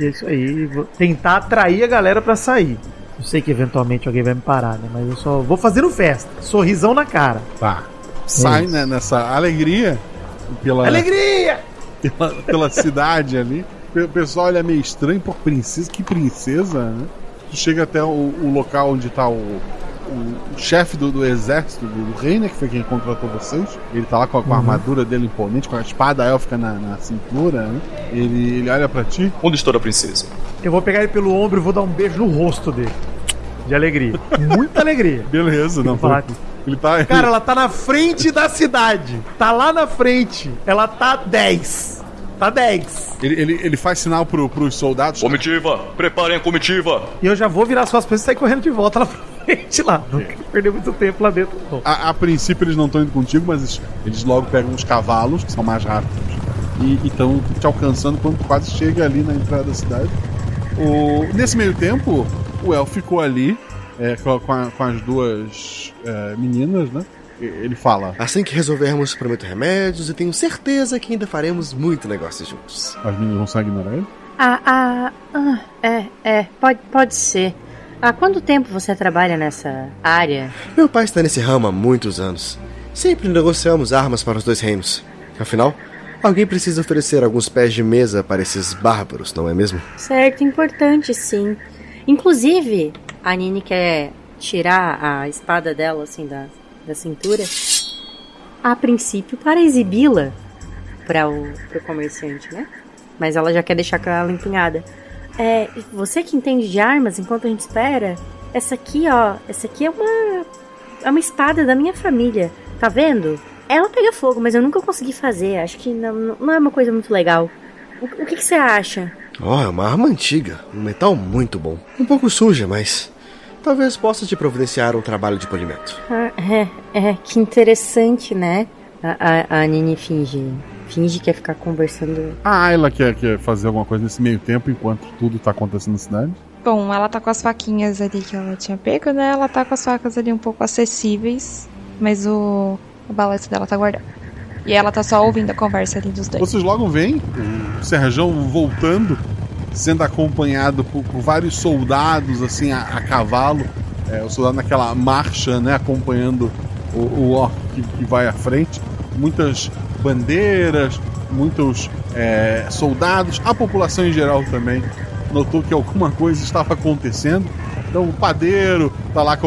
E é isso aí. Vou tentar atrair a galera pra sair. Eu sei que eventualmente alguém vai me parar, né? Mas eu só vou fazendo festa. Sorrisão na cara. Tá. Sai É né, nessa alegria pela, Alegria! pela, pela cidade ali. O pessoal olha meio estranho, pô, princesa, que princesa, né? Tu chega até o, o local onde tá o, o, chefe do, do exército do, do rei, né? Que foi quem contratou vocês. Ele tá lá com a, com a armadura dele imponente, com a espada élfica na, na cintura, né? Ele, ele olha pra ti. Onde está a princesa? Eu vou pegar ele pelo ombro e vou dar um beijo no rosto dele. De alegria. (laughs) Muita alegria. Beleza, não. Falar foi- Ele tá. Cara, ela tá na frente da cidade. Tá lá na frente. Ela tá 10. Tá 10. ele, ele, ele faz sinal pro, pros soldados. Comitiva, preparem a comitiva. E eu já vou virar suas coisas e sair correndo de volta lá pra frente lá. Não quero perder muito tempo lá dentro. A, a princípio eles não estão indo contigo, mas eles, eles logo pegam os cavalos, que são mais rápidos, e estão te alcançando quando tu quase chega ali na entrada da cidade. O, nesse meio tempo, o El ficou ali é, com a- com as duas é, meninas, né? Ele fala: Assim que resolvermos, prometo remédios e tenho certeza que ainda faremos muito negócio juntos. as meninas vão só ignorar ele. Ah, ah, ah, é, é, pode, pode ser. Há quanto tempo você trabalha nessa área? Meu pai está nesse ramo há muitos anos. Sempre negociamos armas para os dois reinos. Afinal, alguém precisa oferecer alguns pés de mesa para esses bárbaros, não é mesmo? Certo, importante sim. Inclusive, a Nini quer tirar a espada dela, assim, da, da cintura. A princípio, para exibi-la para o comerciante, né? Mas ela já quer deixar com ela empunhada. É, você que entende de armas, enquanto a gente espera, essa aqui, ó, essa aqui é uma é uma espada da minha família. Tá vendo? Ela pega fogo, mas eu nunca consegui fazer. Acho que não, não é uma coisa muito legal. O, o que, que você acha? Oh, é uma arma antiga, um metal muito bom. Um pouco suja, mas talvez possa te providenciar um trabalho de polimento. Ah, é, é, que interessante, né? A, a, a Nini finge. Finge que quer ficar conversando. A Ayla quer, quer fazer alguma coisa nesse meio tempo enquanto tudo tá acontecendo na cidade? Bom, ela tá com as faquinhas ali que ela tinha pego, né? Ela tá com as facas ali um pouco acessíveis, mas o, o balanço dela tá guardado. E ela tá só ouvindo a conversa ali dos dois. Vocês logo veem o Serjão voltando, sendo acompanhado por, por vários soldados, assim, a, a cavalo. É, o soldado naquela marcha, né, acompanhando o, o orc que, que vai à frente. Muitas bandeiras, muitos é, soldados, a população em geral também notou que alguma coisa estava acontecendo. Então o padeiro tá lá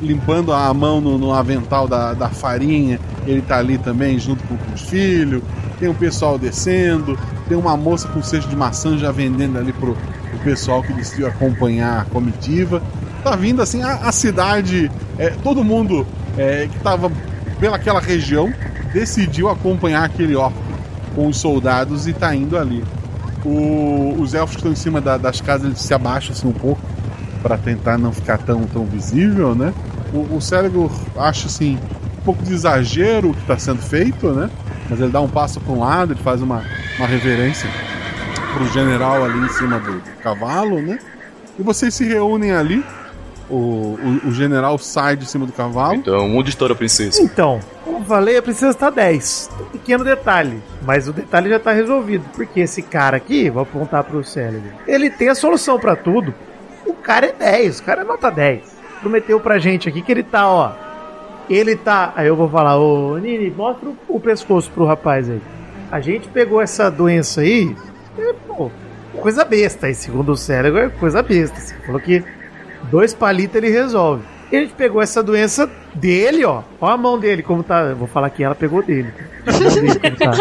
limpando a mão no, no avental da, da farinha, ele tá ali também junto com, com os filhos. Tem o pessoal descendo, tem uma moça com cesto de maçã já vendendo ali pro, pro pessoal que decidiu acompanhar a comitiva. Tá vindo assim a, a cidade, é, todo mundo é, que tava pelaquela região decidiu acompanhar aquele orc com os soldados e tá indo ali. O- os elfos que estão em cima da- das casas eles se abaixam assim um pouco para tentar não ficar tão, tão visível, né? O, o Cérebro acha assim um pouco de exagero o que está sendo feito, né? Mas ele dá um passo para um lado, ele faz uma, uma reverência pro general ali em cima do, cavalo, né? E vocês se reúnem ali. O, o, o general sai de cima do cavalo. Então, onde está a princesa? Então, como eu falei, a princesa tá 10. Um pequeno detalhe. Mas o detalhe já tá resolvido. Porque esse cara aqui, vou apontar pro cérebro, ele tem a solução pra tudo. O cara é 10, o cara é nota 10. Prometeu pra gente aqui que ele tá, ó. Ele tá. Aí eu vou falar, ô Nini, mostra o, o pescoço pro rapaz aí. A gente pegou essa doença aí. É, pô, coisa besta aí, segundo o cérebro, é coisa besta. Você falou que dois palitos ele resolve. E a gente pegou essa doença dele, ó. Ó a mão dele, como tá. Eu vou falar que ela pegou dele. A mão dele, como tá.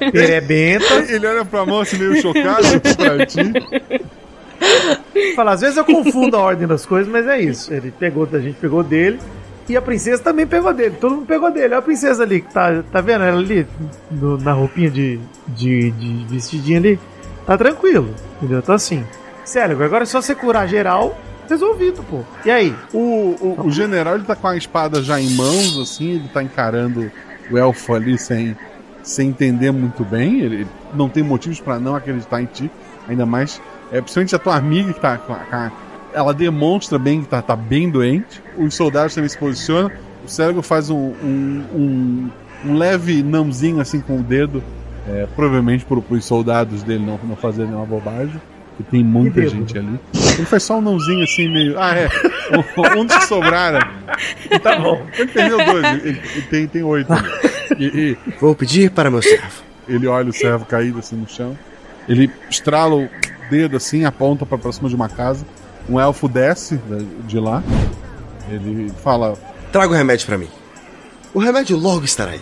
(laughs) Perebenta. Ele olha pra mão assim meio chocado pra ti. Fala, às vezes eu confundo a ordem das coisas, mas é isso. Ele pegou, a gente pegou dele. E a princesa também pegou dele. Todo mundo pegou dele. Olha a princesa ali, que tá, tá vendo ela ali? no- na roupinha de, de, de vestidinho ali. Tá tranquilo. Entendeu? Então assim. Sério, agora é só você curar geral. Resolvido, pô. E aí? O, o, o general ele tá com a espada já em mãos, assim, ele tá encarando o elfo ali sem, sem entender muito bem. Ele não tem motivos pra não acreditar em ti, ainda mais. É, principalmente a tua amiga que tá com a, com a- Ela demonstra bem que tá, tá bem doente. Os soldados também se posicionam. O cérebro faz um, um, um, um leve nãozinho assim com o dedo. É, provavelmente pro, pros soldados dele não, não fazerem uma bobagem. Que tem muita gente ali. Ele faz só um nãozinho assim, meio. Ah, é. Um, um dos que sobraram. Tá bom. Ele perdeu dois, ele, ele tem, tem oito. E, e Vou pedir para meu servo. ele olha o servo caído assim no chão. Ele estrala o dedo assim, aponta pra próxima de uma casa. Um elfo desce da- de lá. Ele fala: Traga o remédio para mim. O remédio logo estará aí.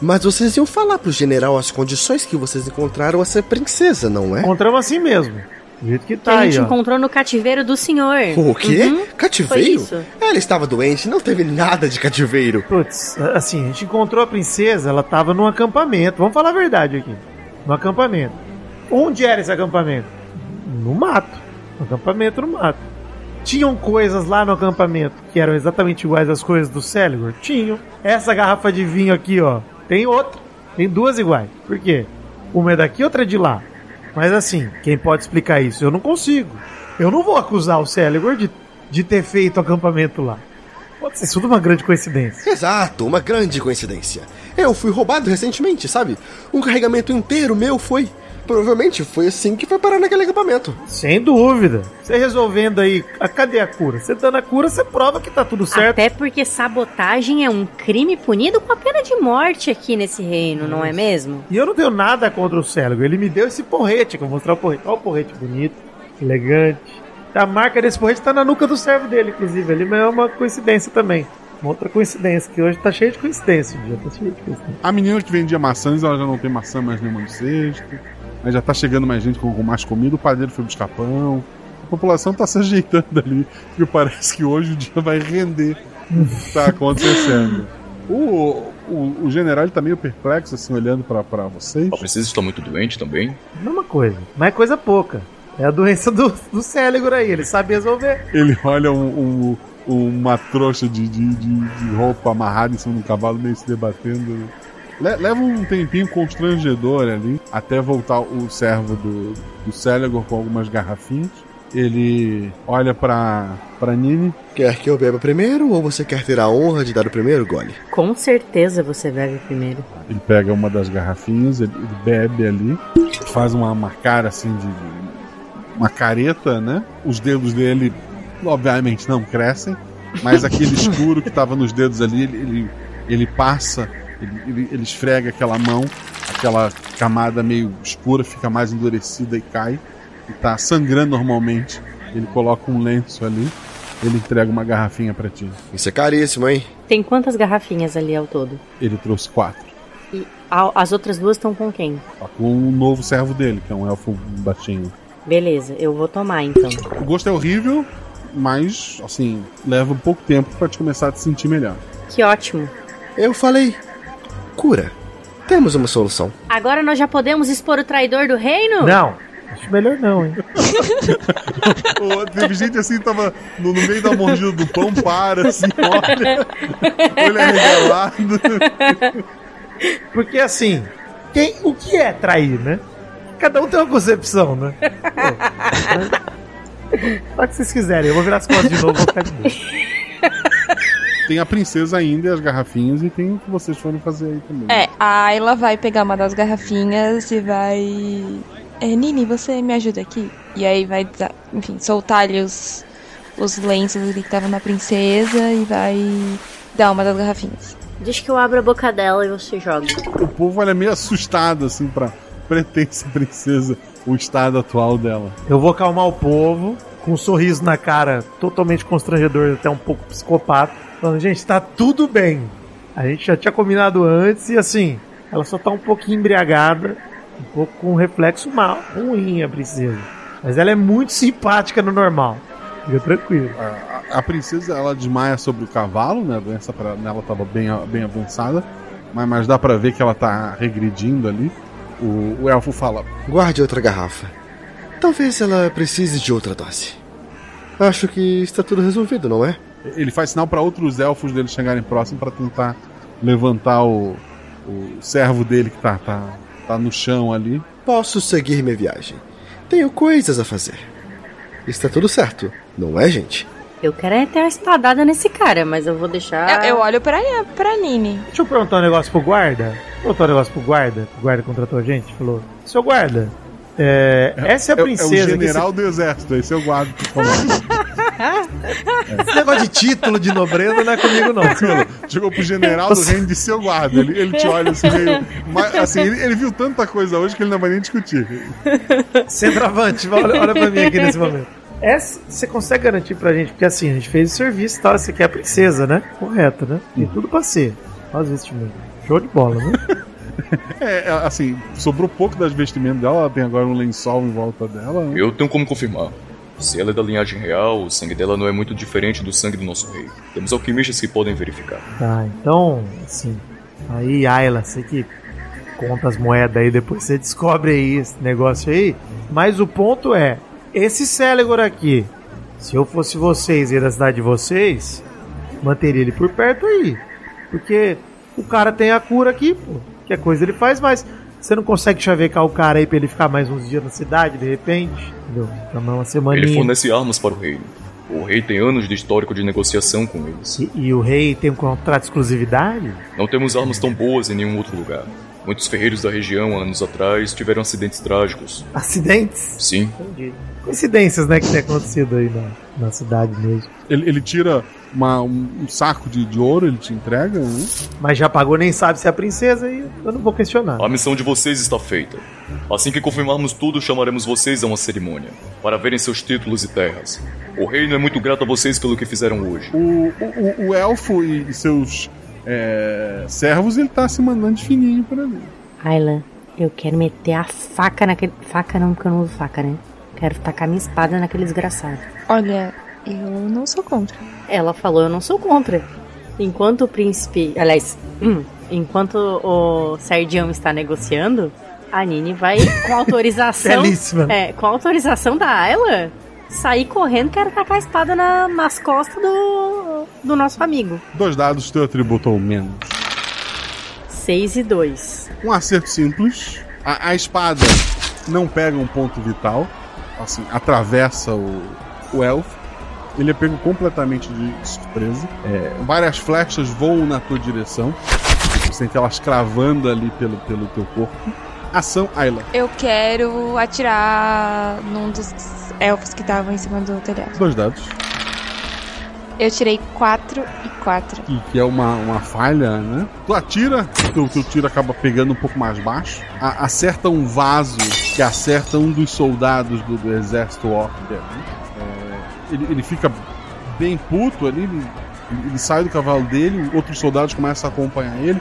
Mas vocês iam falar pro general as condições que vocês encontraram essa princesa, não é? Encontramos assim mesmo. Do jeito que Que tá a aí, gente ó. encontrou no cativeiro do senhor. O quê? Uhum. Foi Cativeiro? isso. Ela estava doente, não teve nada de cativeiro. Putz, assim, a gente encontrou a princesa, ela tava num acampamento. Vamos falar a verdade aqui. No acampamento. Onde era esse acampamento? No mato. No acampamento no mato. Tinham coisas lá no acampamento que eram exatamente iguais às coisas do Céligor? Tinham. Essa garrafa de vinho aqui, ó. Tem outra. Tem duas iguais. Por quê? Uma é daqui, outra é de lá. Mas assim, quem pode explicar isso? Eu não consigo. Eu não vou acusar o Céligor de, de ter feito acampamento lá. Pode ser tudo uma grande coincidência. Exato, uma grande coincidência. Eu fui roubado recentemente, sabe? Um carregamento inteiro meu foi. Provavelmente foi assim que foi parar naquele acampamento. Sem dúvida. Você resolvendo aí, a, cadê a cura? Você dando a cura, você prova que tá tudo certo. Até porque sabotagem é um crime punido com a pena de morte aqui nesse reino, não é mesmo? E eu não tenho nada contra o Céligo. Ele me deu esse porrete, que eu vou mostrar o porrete. Olha o porrete bonito, elegante. A marca desse porrete tá na nuca do servo dele, inclusive. Ali mas é uma coincidência também. Uma outra coincidência, que hoje tá cheio de coincidência. o dia tá cheio de coincidência. A menina que vendia maçãs, ela já não tem maçã mais nenhuma no cesto. Aí já tá chegando mais gente com, mais comida. O padeiro foi buscar pão. A população tá se ajeitando ali. E parece que hoje o dia vai render o que tá acontecendo. O, o, o general ele tá meio perplexo, assim, olhando pra, pra vocês. A princesa está muito doente também. Mesma coisa, mas é coisa pouca. É a doença do, do Célegor aí, ele sabe resolver. Ele olha um, um- uma trouxa de, de, de- de roupa amarrada em cima do cavalo, meio se debatendo. Le- leva um tempinho constrangedor ali, até voltar o servo do, do Celegor com algumas garrafinhas. Ele olha pra, pra Nini. Quer que eu beba primeiro ou você quer ter a honra de dar o primeiro gole? Com certeza você bebe primeiro. Ele pega uma das garrafinhas, ele, ele bebe ali, faz uma, uma cara assim de. uma careta, né? Os dedos dele, obviamente, não crescem, mas aquele (laughs) escuro que estava nos dedos ali, ele, ele, ele passa, ele, ele, ele esfrega aquela mão, aquela camada meio escura fica mais endurecida e cai, e tá sangrando normalmente. Ele coloca um lenço ali, ele entrega uma garrafinha pra ti. Isso é caríssimo, hein? Tem quantas garrafinhas ali ao todo? Ele trouxe quatro. E a- as outras duas estão com quem? Tá com um novo servo dele, que é um elfo baixinho. Beleza, eu vou tomar então. O gosto é horrível, mas, assim, leva um pouco tempo pra te começar a te sentir melhor. Que ótimo. Eu falei. Cura. Temos uma solução. Agora nós já podemos expor o traidor do reino? Não, acho melhor não, hein? (laughs) Teve gente assim, tava no, no meio da mordida do pão, para, assim, olha. Olho arregalado. Porque assim, quem, o que é trair, né? Cada um tem uma concepção, né? (laughs) Pô, Faz o que vocês quiserem, eu vou virar as costas de novo, vou ficar de boa. (laughs) Tem a princesa ainda e as garrafinhas, e tem o que vocês foram fazer aí também. É, a Ayla vai pegar uma das garrafinhas e vai. É, Nini, você me ajuda aqui? E aí vai, enfim, soltar ali os, os lenços ali que estavam na princesa e vai dar uma das garrafinhas. Deixa que eu abro a boca dela e você joga. O povo olha meio assustado, assim, pra (laughs) pretensa princesa, o estado atual dela. Eu vou acalmar o povo, com um sorriso na cara totalmente constrangedor, até um pouco psicopata, falando, gente, tá tudo bem. A gente já tinha combinado antes e assim, ela só tá um pouquinho embriagada, um pouco com um reflexo mal, ruim a princesa. Mas ela é muito simpática no normal. Fica tranquilo. A, a princesa, ela desmaia sobre o cavalo, né? A doença pra, nela tava bem, bem avançada, mas, mas dá pra ver que ela tá regredindo ali. O, o elfo fala: Guarde outra garrafa. Talvez ela precise de outra dose. Acho que está tudo resolvido, não é? Ele faz sinal pra outros elfos dele chegarem próximo pra tentar levantar o, o servo dele que tá, tá, tá no chão ali. Posso seguir minha viagem. Tenho coisas a fazer. Está tudo certo, não é, gente? Eu quero é ter uma espadada nesse cara, mas eu vou deixar. Eu, eu olho pra, pra Nini. Deixa eu perguntar um negócio pro guarda. Perguntar um negócio pro guarda. O guarda contratou a gente. Falou: Seu guarda, é, essa é a É, princesa. é o que general do exército, esse é o guarda que falou. (laughs) você- Esse negócio de título de nobreza não é comigo, não. Chegou pro general do reino de seu guarda. Ele, ele te olha assim meio. mas, assim, ele, ele viu tanta coisa hoje que ele não vai nem discutir. Centroavante, olha, olha pra mim aqui nesse momento. Essa você consegue garantir pra gente, porque assim, a gente fez o serviço e tal, você quer a princesa, né? Correto, né? Tem tudo pra ser. Olha os vestimentos. Show de bola, né? É, é, assim, sobrou pouco das vestimentas dela, ela tem agora um lençol em volta dela. né? Eu tenho como confirmar. Se ela é da linhagem real, o sangue dela não é muito diferente do sangue do nosso rei. Temos alquimistas que podem verificar. Tá, então, assim. Aí, Ayla, você que conta as moedas aí, depois você descobre aí esse negócio aí. Mas o ponto é: esse Celegor aqui, se eu fosse vocês e da cidade de vocês, manteria ele por perto aí. Porque o cara tem a cura aqui, pô. Que coisa ele faz mais. Você não consegue chavecar o cara aí pra ele ficar mais uns dias na cidade, de repente? Entendeu? Ficar mais uma semaninha. Ele fornece armas para o reino. O rei tem anos de histórico de negociação com eles. E, e o rei tem um contrato de exclusividade? Não temos armas tão boas em nenhum outro lugar. Muitos ferreiros da região, anos atrás, tiveram acidentes trágicos. Acidentes? Sim. Entendi. Coincidências, né, que tem acontecido aí na, na cidade mesmo. Ele, ele tira uma- um, um saco de, de ouro, ele te entrega, né? Mas já pagou, nem sabe se é a princesa e eu não vou questionar. A missão de vocês está feita. Assim que confirmarmos tudo, chamaremos vocês a uma cerimônia, para verem seus títulos e terras. O reino é muito grato a vocês pelo que fizeram hoje. O, o, o elfo e seus é, servos, ele tá se mandando de fininho por ali. Ayla, eu quero meter a faca naquele. Faca não, porque eu não uso faca, né? Quero tacar minha espada naquele desgraçado. Olha, eu não sou contra. Ela falou, eu não sou contra. Enquanto o príncipe. Aliás, hum, enquanto o Sergião está negociando, a Nini vai, com (laughs) autorização. Belíssima. É, com autorização da Ayla, sair correndo, quero tacar a espada na- nas costas do, do nosso amigo. Dois dados, teu atributo ou menos. 6 e 2. Um acerto simples. A, a espada não pega um ponto vital. Assim, atravessa o, o elfo. Ele é pego completamente de surpresa. É, várias flechas voam na tua direção. Você sente elas cravando ali pelo, pelo teu corpo. Ação, Ayla. Eu quero atirar num dos elfos que estavam em cima do telhado. Dois dados. Eu tirei 4 e 4. que, que é uma, uma falha, né? Tu atira, teu, teu tiro acaba pegando um pouco mais baixo, a- acerta um vaso que acerta um dos soldados do, do exército orc. É, ele, ele fica bem puto ali, ele, ele sai do cavalo dele, outros soldados começam a acompanhar ele.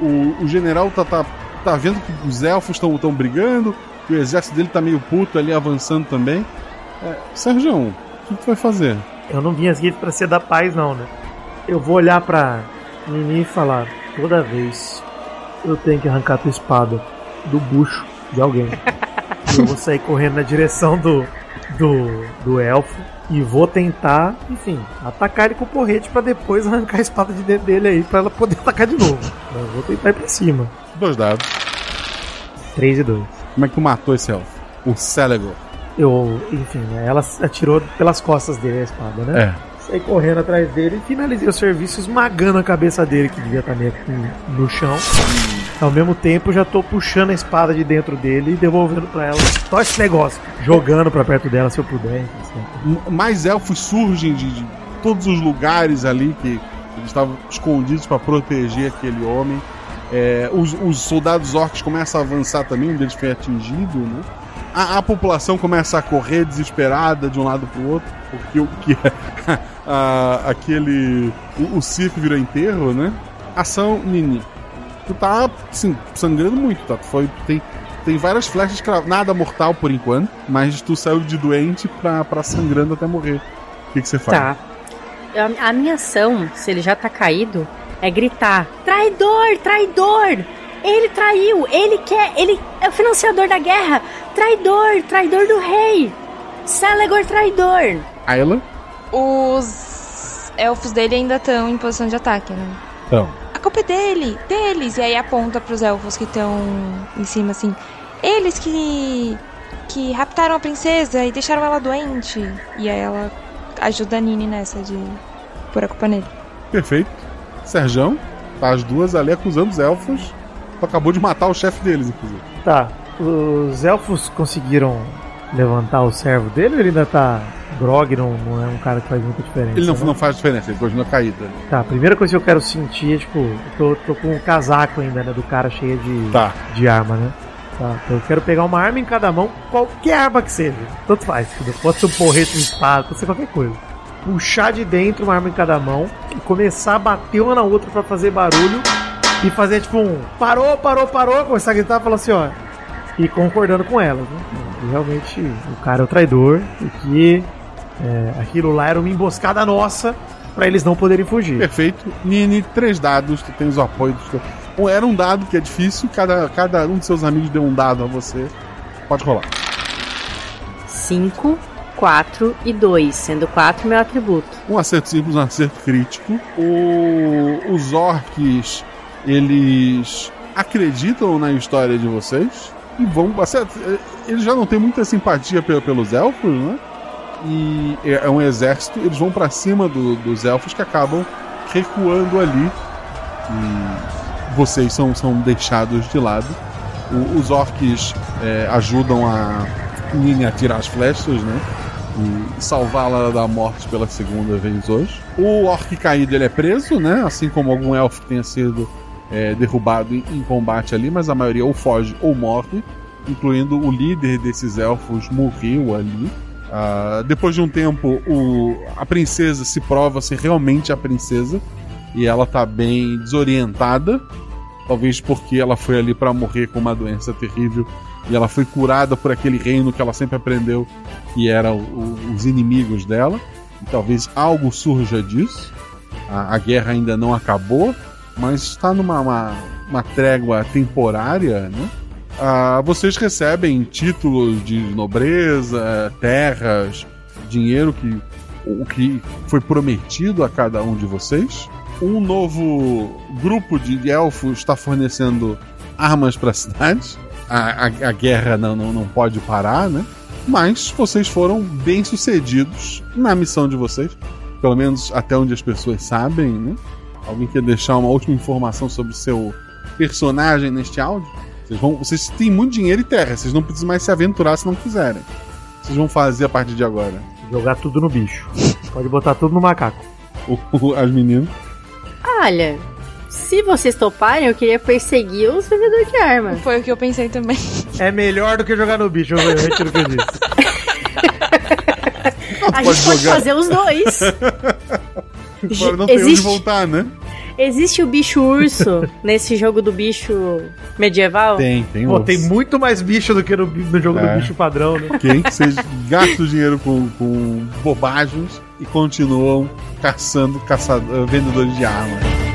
O, o general tá, tá, tá vendo que os elfos estão brigando, o exército dele tá meio puto ali, avançando também. É, Sérgio, o que tu vai fazer? Eu não vim aqui pra ser da paz, não, né? Eu vou olhar pra Nini e falar: toda vez eu tenho que arrancar tua espada do bucho de alguém. (laughs) Eu vou sair correndo na direção do, do, do elfo e vou tentar, enfim, atacar ele com o porrete pra depois arrancar a espada de dentro dele aí pra ela poder atacar de novo. Eu vou tentar ir pra cima. Dois dados. 3 e 2. Como é que tu matou esse elfo? O Celegor. Eu, enfim, né, ela atirou pelas costas dele a espada, né? É. Saí correndo atrás dele e finalizei o serviço esmagando a cabeça dele, que devia estar meio que no chão. Ao mesmo tempo, já tô puxando a espada de dentro dele e devolvendo pra ela. Só esse negócio. Jogando pra perto dela se eu puder. assim. M- Mais elfos surgem de, de todos os lugares ali que eles estavam escondidos para proteger aquele homem. É, os, os soldados orcs começam a avançar também, um deles foi atingido, né? A, a população começa a correr desesperada de um lado pro outro, porque o que (laughs) a- aquele o, o circo virou enterro, né? Ação Nini. Tu tá, assim, sangrando muito, tá? Tu foi, tem, tem várias flechas, nada mortal por enquanto, mas tu saiu de doente pra, pra sangrando até morrer. O que, que você faz? Tá. A, a minha ação, se ele já tá caído, é gritar: Traidor, traidor! Ele traiu, ele quer, ele é o financiador da guerra! Traidor, traidor do rei! Celegor traidor! Ayla? Os elfos dele ainda estão em posição de ataque, né? Então. A culpa é dele, deles. E aí aponta pros elfos que estão em cima, assim. Eles que. que raptaram a princesa e deixaram ela doente. E aí ela ajuda a Nini nessa de pôr a culpa nele. Perfeito. Serjão, tá as duas ali acusando os elfos. Tu acabou de matar o chefe deles, inclusive. Tá. Os elfos conseguiram levantar o servo dele ou ele ainda tá grog? Não, não é um cara que faz muita diferença? Ele não, né? não faz diferença, ele continua caído ali. Tá, a primeira coisa que eu quero sentir é, tipo, eu tô, tô com um casaco ainda, né, do cara cheio de, Tá. de arma, né? Tá, então eu quero pegar uma arma em cada mão, qualquer arma que seja. Tanto faz, pode ser um porrete, um espada, pode ser qualquer coisa. Puxar de dentro uma arma em cada mão e começar a bater uma na outra pra fazer barulho e fazer tipo um parou, parou, parou, começar a gritar e falar assim, ó. E concordando com elas, né? Realmente o cara é o traidor e que é, aquilo lá era uma emboscada nossa pra eles não poderem fugir. Perfeito. Nini, três dados, tu tens o apoio dos teus. Um, era um dado que é difícil, cada, cada um de seus amigos deu um dado a você. Pode rolar. 5, 4 e 2, sendo 4 meu atributo. Um acerto simples, um acerto crítico. O- os orcs, eles acreditam na história de vocês e vão. eh, Eles já não têm muita simpatia pe- pelos elfos, né? E é é um exército, eles vão pra cima do- dos elfos que acabam recuando ali. E vocês são, são deixados de lado. O- os orcs é, ajudam a Nini a tirar as flechas, né? E salvá-la da morte pela segunda vez hoje. O orc caído ele é preso, né? Assim como algum elfo que tenha sido é, derrubado em, em combate ali, mas a maioria ou foge ou morre, incluindo o líder desses elfos morreu ali. Ah, depois de um tempo, o- a princesa se prova ser realmente a princesa e ela tá bem desorientada, talvez porque ela foi ali para morrer com uma doença terrível e ela foi curada por aquele reino que ela sempre aprendeu que eram os inimigos dela. E talvez algo surja disso. A, a guerra ainda não acabou, mas está numa uma, uma trégua temporária, né? Ah, vocês recebem títulos de nobreza, terras, dinheiro que o que foi prometido a cada um de vocês. Um novo grupo de elfos está fornecendo armas para a cidade. A, a- guerra não, não, não pode parar, né? Mas vocês foram bem sucedidos na missão de vocês. Pelo menos até onde as pessoas sabem, né? Alguém quer deixar uma última informação sobre o seu personagem neste áudio? Vocês, vão, vocês têm muito dinheiro e terra, vocês não precisam mais se aventurar se não quiserem. O que Vocês vão fazer a partir de agora. Jogar tudo no bicho. Pode botar tudo no macaco. O- o- as meninas. Olha, se vocês toparem, eu queria perseguir os vendedores de arma. Foi o que eu pensei também. É melhor do que jogar no bicho, eu retiro o que eu disse. (laughs) A Pode gente pode fazer os dois. (laughs) (laughs) Agora não tem onde Existe- voltar, né? Existe o bicho urso (laughs) nesse jogo do bicho medieval? Tem, tem Pô, urso. tem muito mais bicho do que no, no jogo É. do bicho padrão, né? Ok? (laughs) Vocês gastam dinheiro com, com bobagens e continuam caçando caçador, vendedores de armas.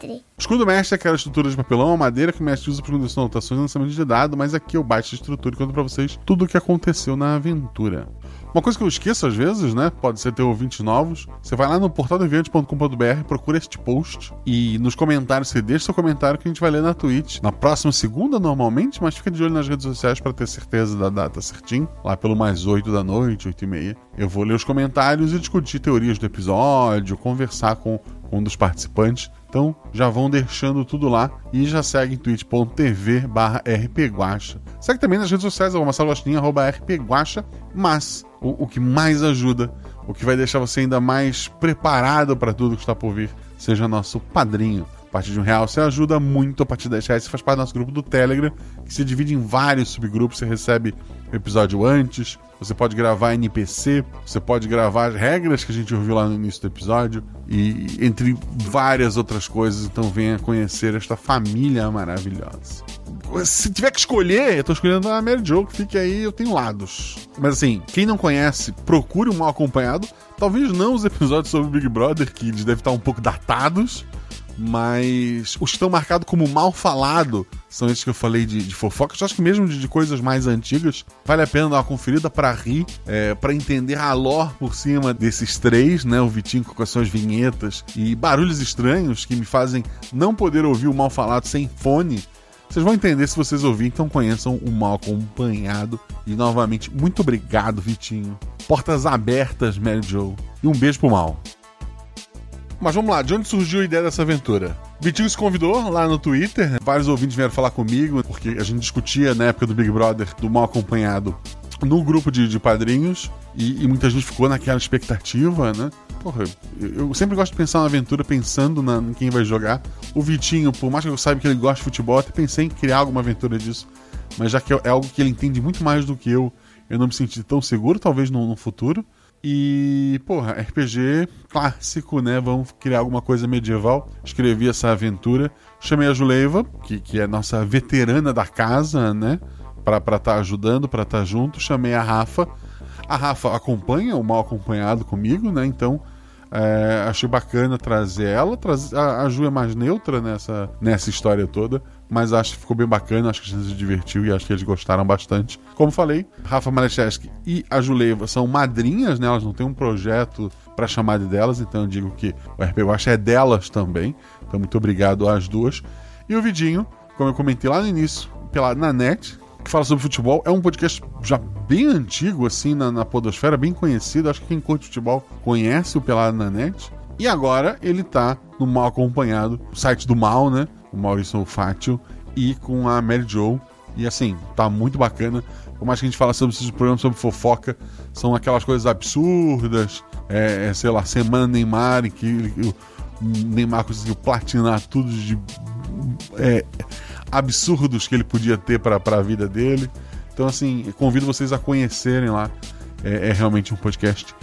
Mestre. Escudo mestre é aquela estrutura de papelão ou madeira que o mestre usa para condução anotações e lançamento de dado, mas aqui eu baixo a estrutura e conto pra vocês tudo o que aconteceu na aventura. Uma coisa que eu esqueço às vezes, né? Pode ser ter ouvintes novos. Você vai lá no portaldeviante.com.br, procura este post e nos comentários você deixa seu comentário que a gente vai ler na Twitch. Na próxima segunda, normalmente, mas fica de olho nas redes sociais para ter certeza da data certinho. Lá pelo mais 8 da noite, 8 e meia. Eu vou ler os comentários e discutir teorias do episódio, conversar com um dos participantes. Então já vão deixando tudo lá e já segue em twitch.tv barra. Segue também nas redes sociais, arroba Marcelo Guaxinim, arroba rpguacha, mas o, o que mais ajuda, o que vai deixar você ainda mais preparado para tudo que está por vir, seja nosso padrinho. A partir de um real você ajuda muito, a partir de 10 reais você faz parte do nosso grupo do Telegram, que se divide em vários subgrupos, você recebe o episódio antes, você pode gravar NPC, você pode gravar as regras que a gente ouviu lá no início do episódio, e entre várias outras coisas, então venha conhecer esta família maravilhosa. Se tiver que escolher, eu tô escolhendo a Mary Jo, que fique aí, eu tenho lados. Mas assim, quem não conhece, procure um mal acompanhado. Talvez não os episódios sobre o Big Brother, que eles devem estar um pouco datados. Mas os que estão marcados como mal falado são esses que eu falei de, de fofocas. Acho que mesmo de, de coisas mais antigas, vale a pena dar uma conferida para rir, é, para entender a lore por cima desses três, né? O Vitinho com as suas vinhetas e barulhos estranhos que me fazem não poder ouvir o mal falado sem fone. Vocês vão entender se vocês ouvirem, então conheçam o mal acompanhado. E novamente, muito obrigado, Vitinho. Portas abertas, Mary Joe. E um beijo pro mal. Mas vamos lá, de onde surgiu a ideia dessa aventura? Vitinho se convidou lá no Twitter, vários ouvintes vieram falar comigo, porque a gente discutia na época do Big Brother, do mal acompanhado, no grupo de, de padrinhos, e, e muita gente ficou naquela expectativa, né? Porra, eu, sempre gosto de pensar na aventura pensando na, em quem vai jogar. O Vitinho, por mais que eu saiba que ele gosta de futebol, até pensei em criar alguma aventura disso, mas já que é, é algo que ele entende muito mais do que eu, eu não me senti tão seguro, talvez no, no futuro. E, porra, RPG clássico, né? Vamos criar alguma coisa medieval. Escrevi essa aventura. Chamei a Juleiva, que, que é nossa veterana da casa, né? Pra estar tá ajudando, pra estar tá junto. Chamei a Rafa. A Rafa acompanha o mal acompanhado comigo, né? Então, é, achei bacana trazer ela. Trazer, a, a Ju é mais neutra nessa, nessa história toda, mas acho que ficou bem bacana. Acho que a gente se divertiu e acho que eles gostaram bastante. Como falei, Rafa Malecheski e a Juleiva são madrinhas, né? Elas não têm um projeto para chamar de delas, então eu digo que o RP Guacha é delas também. Então, muito obrigado às duas. E o Vidinho, como eu comentei lá no início, pela, na net, que fala sobre futebol. É um podcast já bem antigo, assim, na, na podosfera, bem conhecido. Acho que quem curte futebol conhece o Pelado na Net. E agora ele tá no Mal Acompanhado, site do Mal, né? O Maurício Fátio, e com a Mary Jo. E assim, tá muito bacana. Por mais que a gente fala sobre esses programas sobre fofoca, são aquelas coisas absurdas. É, é, sei lá, Semana Neymar, em que o Neymar conseguiu platinar tudo de é, absurdos que ele podia ter para a vida dele. Então, assim, convido vocês a conhecerem lá. É, é realmente um podcast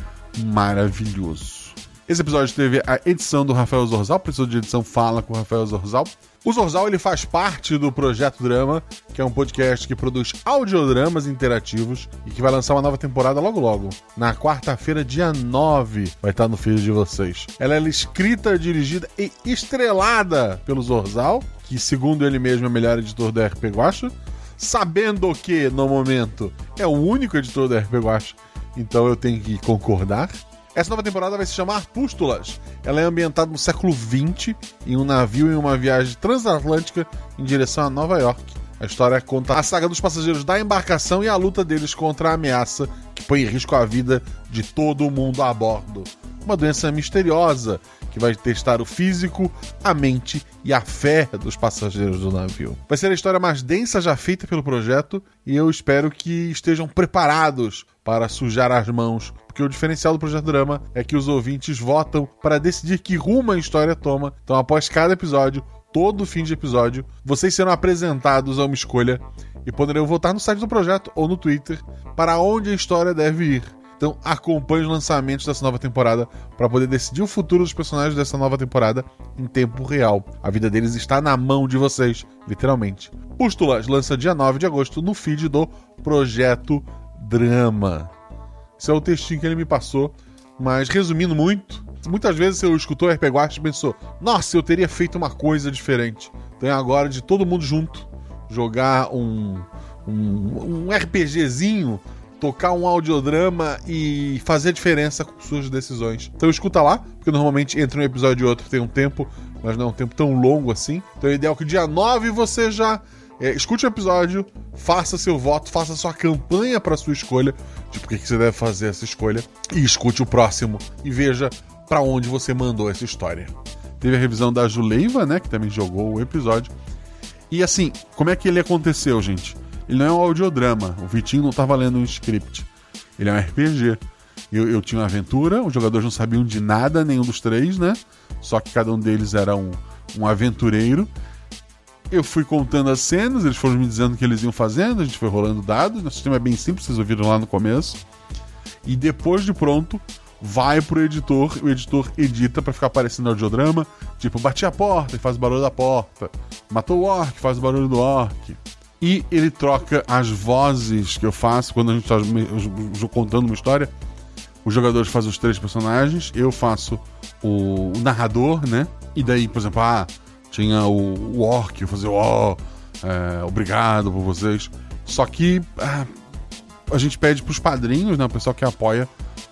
maravilhoso. Esse episódio teve a edição do Rafael Zorzal, professor de edição Fala com o Rafael Zorzal. O Zorzal ele faz parte do Projeto Drama, que é um podcast que produz audiodramas interativos e que vai lançar uma nova temporada logo logo. Na quarta-feira, dia 9, vai estar no feed de vocês. Ela é escrita, dirigida e estrelada pelo Zorzal, que segundo ele mesmo é o melhor editor da RP Guacha, sabendo que, no momento, é o único editor da RP Guacha, então eu tenho que concordar. Essa nova temporada vai se chamar Pústulas. Ela é ambientada no século XX, em um navio em uma viagem transatlântica em direção a Nova York. A história conta a saga dos passageiros da embarcação e a luta deles contra a ameaça que põe em risco a vida de todo mundo a bordo. Uma doença misteriosa que vai testar o físico, a mente e a fé dos passageiros do navio. Vai ser a história mais densa já feita pelo projeto e eu espero que estejam preparados para sujar as mãos, porque o diferencial do Projeto Drama é que os ouvintes votam para decidir que rumo a história toma. Então, após cada episódio, todo fim de episódio, vocês serão apresentados a uma escolha e poderão votar no site do projeto ou no Twitter para onde a história deve ir. Então acompanhe os lançamentos dessa nova temporada para poder decidir o futuro dos personagens dessa nova temporada em tempo real. A vida deles está na mão de vocês, literalmente. Pústulas lança dia 9 de agosto no feed do Projeto Drama. Esse é o textinho que ele me passou, mas resumindo muito, muitas vezes você escutou RPG Watch e pensou: "Nossa, eu teria feito uma coisa diferente". Então é agora de todo mundo junto jogar um um, um RPGzinho tocar um audiodrama e fazer diferença com suas decisões. Então escuta lá, porque normalmente entre um episódio e outro tem um tempo, mas não é um tempo tão longo assim. Então é ideal que dia 9 você já é, escute o episódio, faça seu voto, faça sua campanha para sua escolha, de por que você deve fazer essa escolha, e escute o próximo e veja para onde você mandou essa história. Teve a revisão da Juleiva, né, que também jogou o episódio. E assim, como é que ele aconteceu, gente? Ele não é um audiodrama. O Vitinho não estava lendo um script. Ele é um RPG. Eu, eu tinha uma aventura, os jogadores não sabiam de nada, nenhum dos três, né? Só que cada um deles era um, um aventureiro. Eu fui contando as cenas, eles foram me dizendo o que eles iam fazendo, a gente foi rolando dados. O sistema é bem simples, vocês ouviram lá no começo. E depois de pronto, vai pro editor, o editor edita para ficar aparecendo audiodrama, tipo, bati a porta e faz o barulho da porta, matou o orc, faz o barulho do orc. E ele troca as vozes que eu faço quando a gente está contando uma história. Os jogadores fazem os três personagens, eu faço o, o narrador, né? E daí, por exemplo, ah, tinha o, o orc, o ó, é, obrigado por vocês. Só que ah, a gente pede pros padrinhos, né? O pessoal que apoia,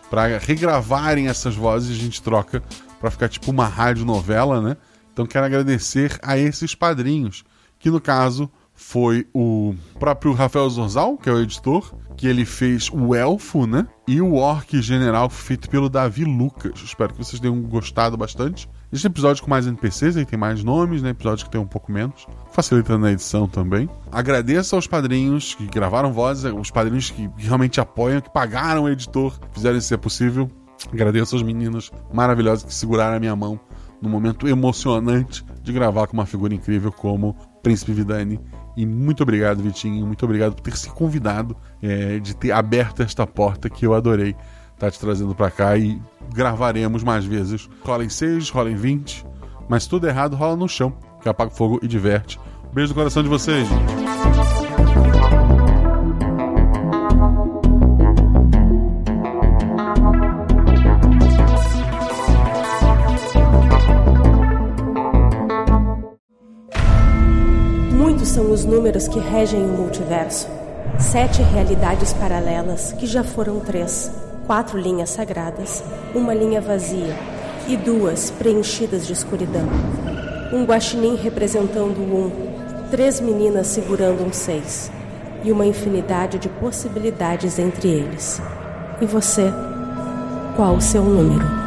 para regravarem essas vozes a gente troca para ficar tipo uma rádio novela, né? Então quero agradecer a esses padrinhos, que no caso foi o próprio Rafael Zorzal, que é o editor, que ele fez o Elfo, né? E o Orc General, feito pelo Davi Lucas. Espero que vocês tenham gostado bastante. Existem episódios com mais NPCs, aí tem mais nomes, né? Episódios que tem um pouco menos, facilitando a edição também. Agradeço aos padrinhos que gravaram vozes, os padrinhos que realmente apoiam, que pagaram o editor, fizeram isso ser possível. Agradeço aos meninos maravilhosos que seguraram a minha mão no momento emocionante de gravar com uma figura incrível como Príncipe Vidani. E muito obrigado, Vitinho. Muito obrigado por ter se convidado, é, de ter aberto esta porta que eu adorei estar te trazendo para cá e gravaremos mais vezes. Rola em 6, rola em 20, mas tudo errado, rola no chão, que apaga o fogo e diverte. Beijo no coração de vocês. Muitos são os números que regem o multiverso. Sete realidades paralelas, que já foram três. Quatro linhas sagradas, uma linha vazia e duas preenchidas de escuridão. Um guaxinim representando um, três meninas segurando um seis. e uma infinidade de possibilidades entre eles. E você? Qual o seu número?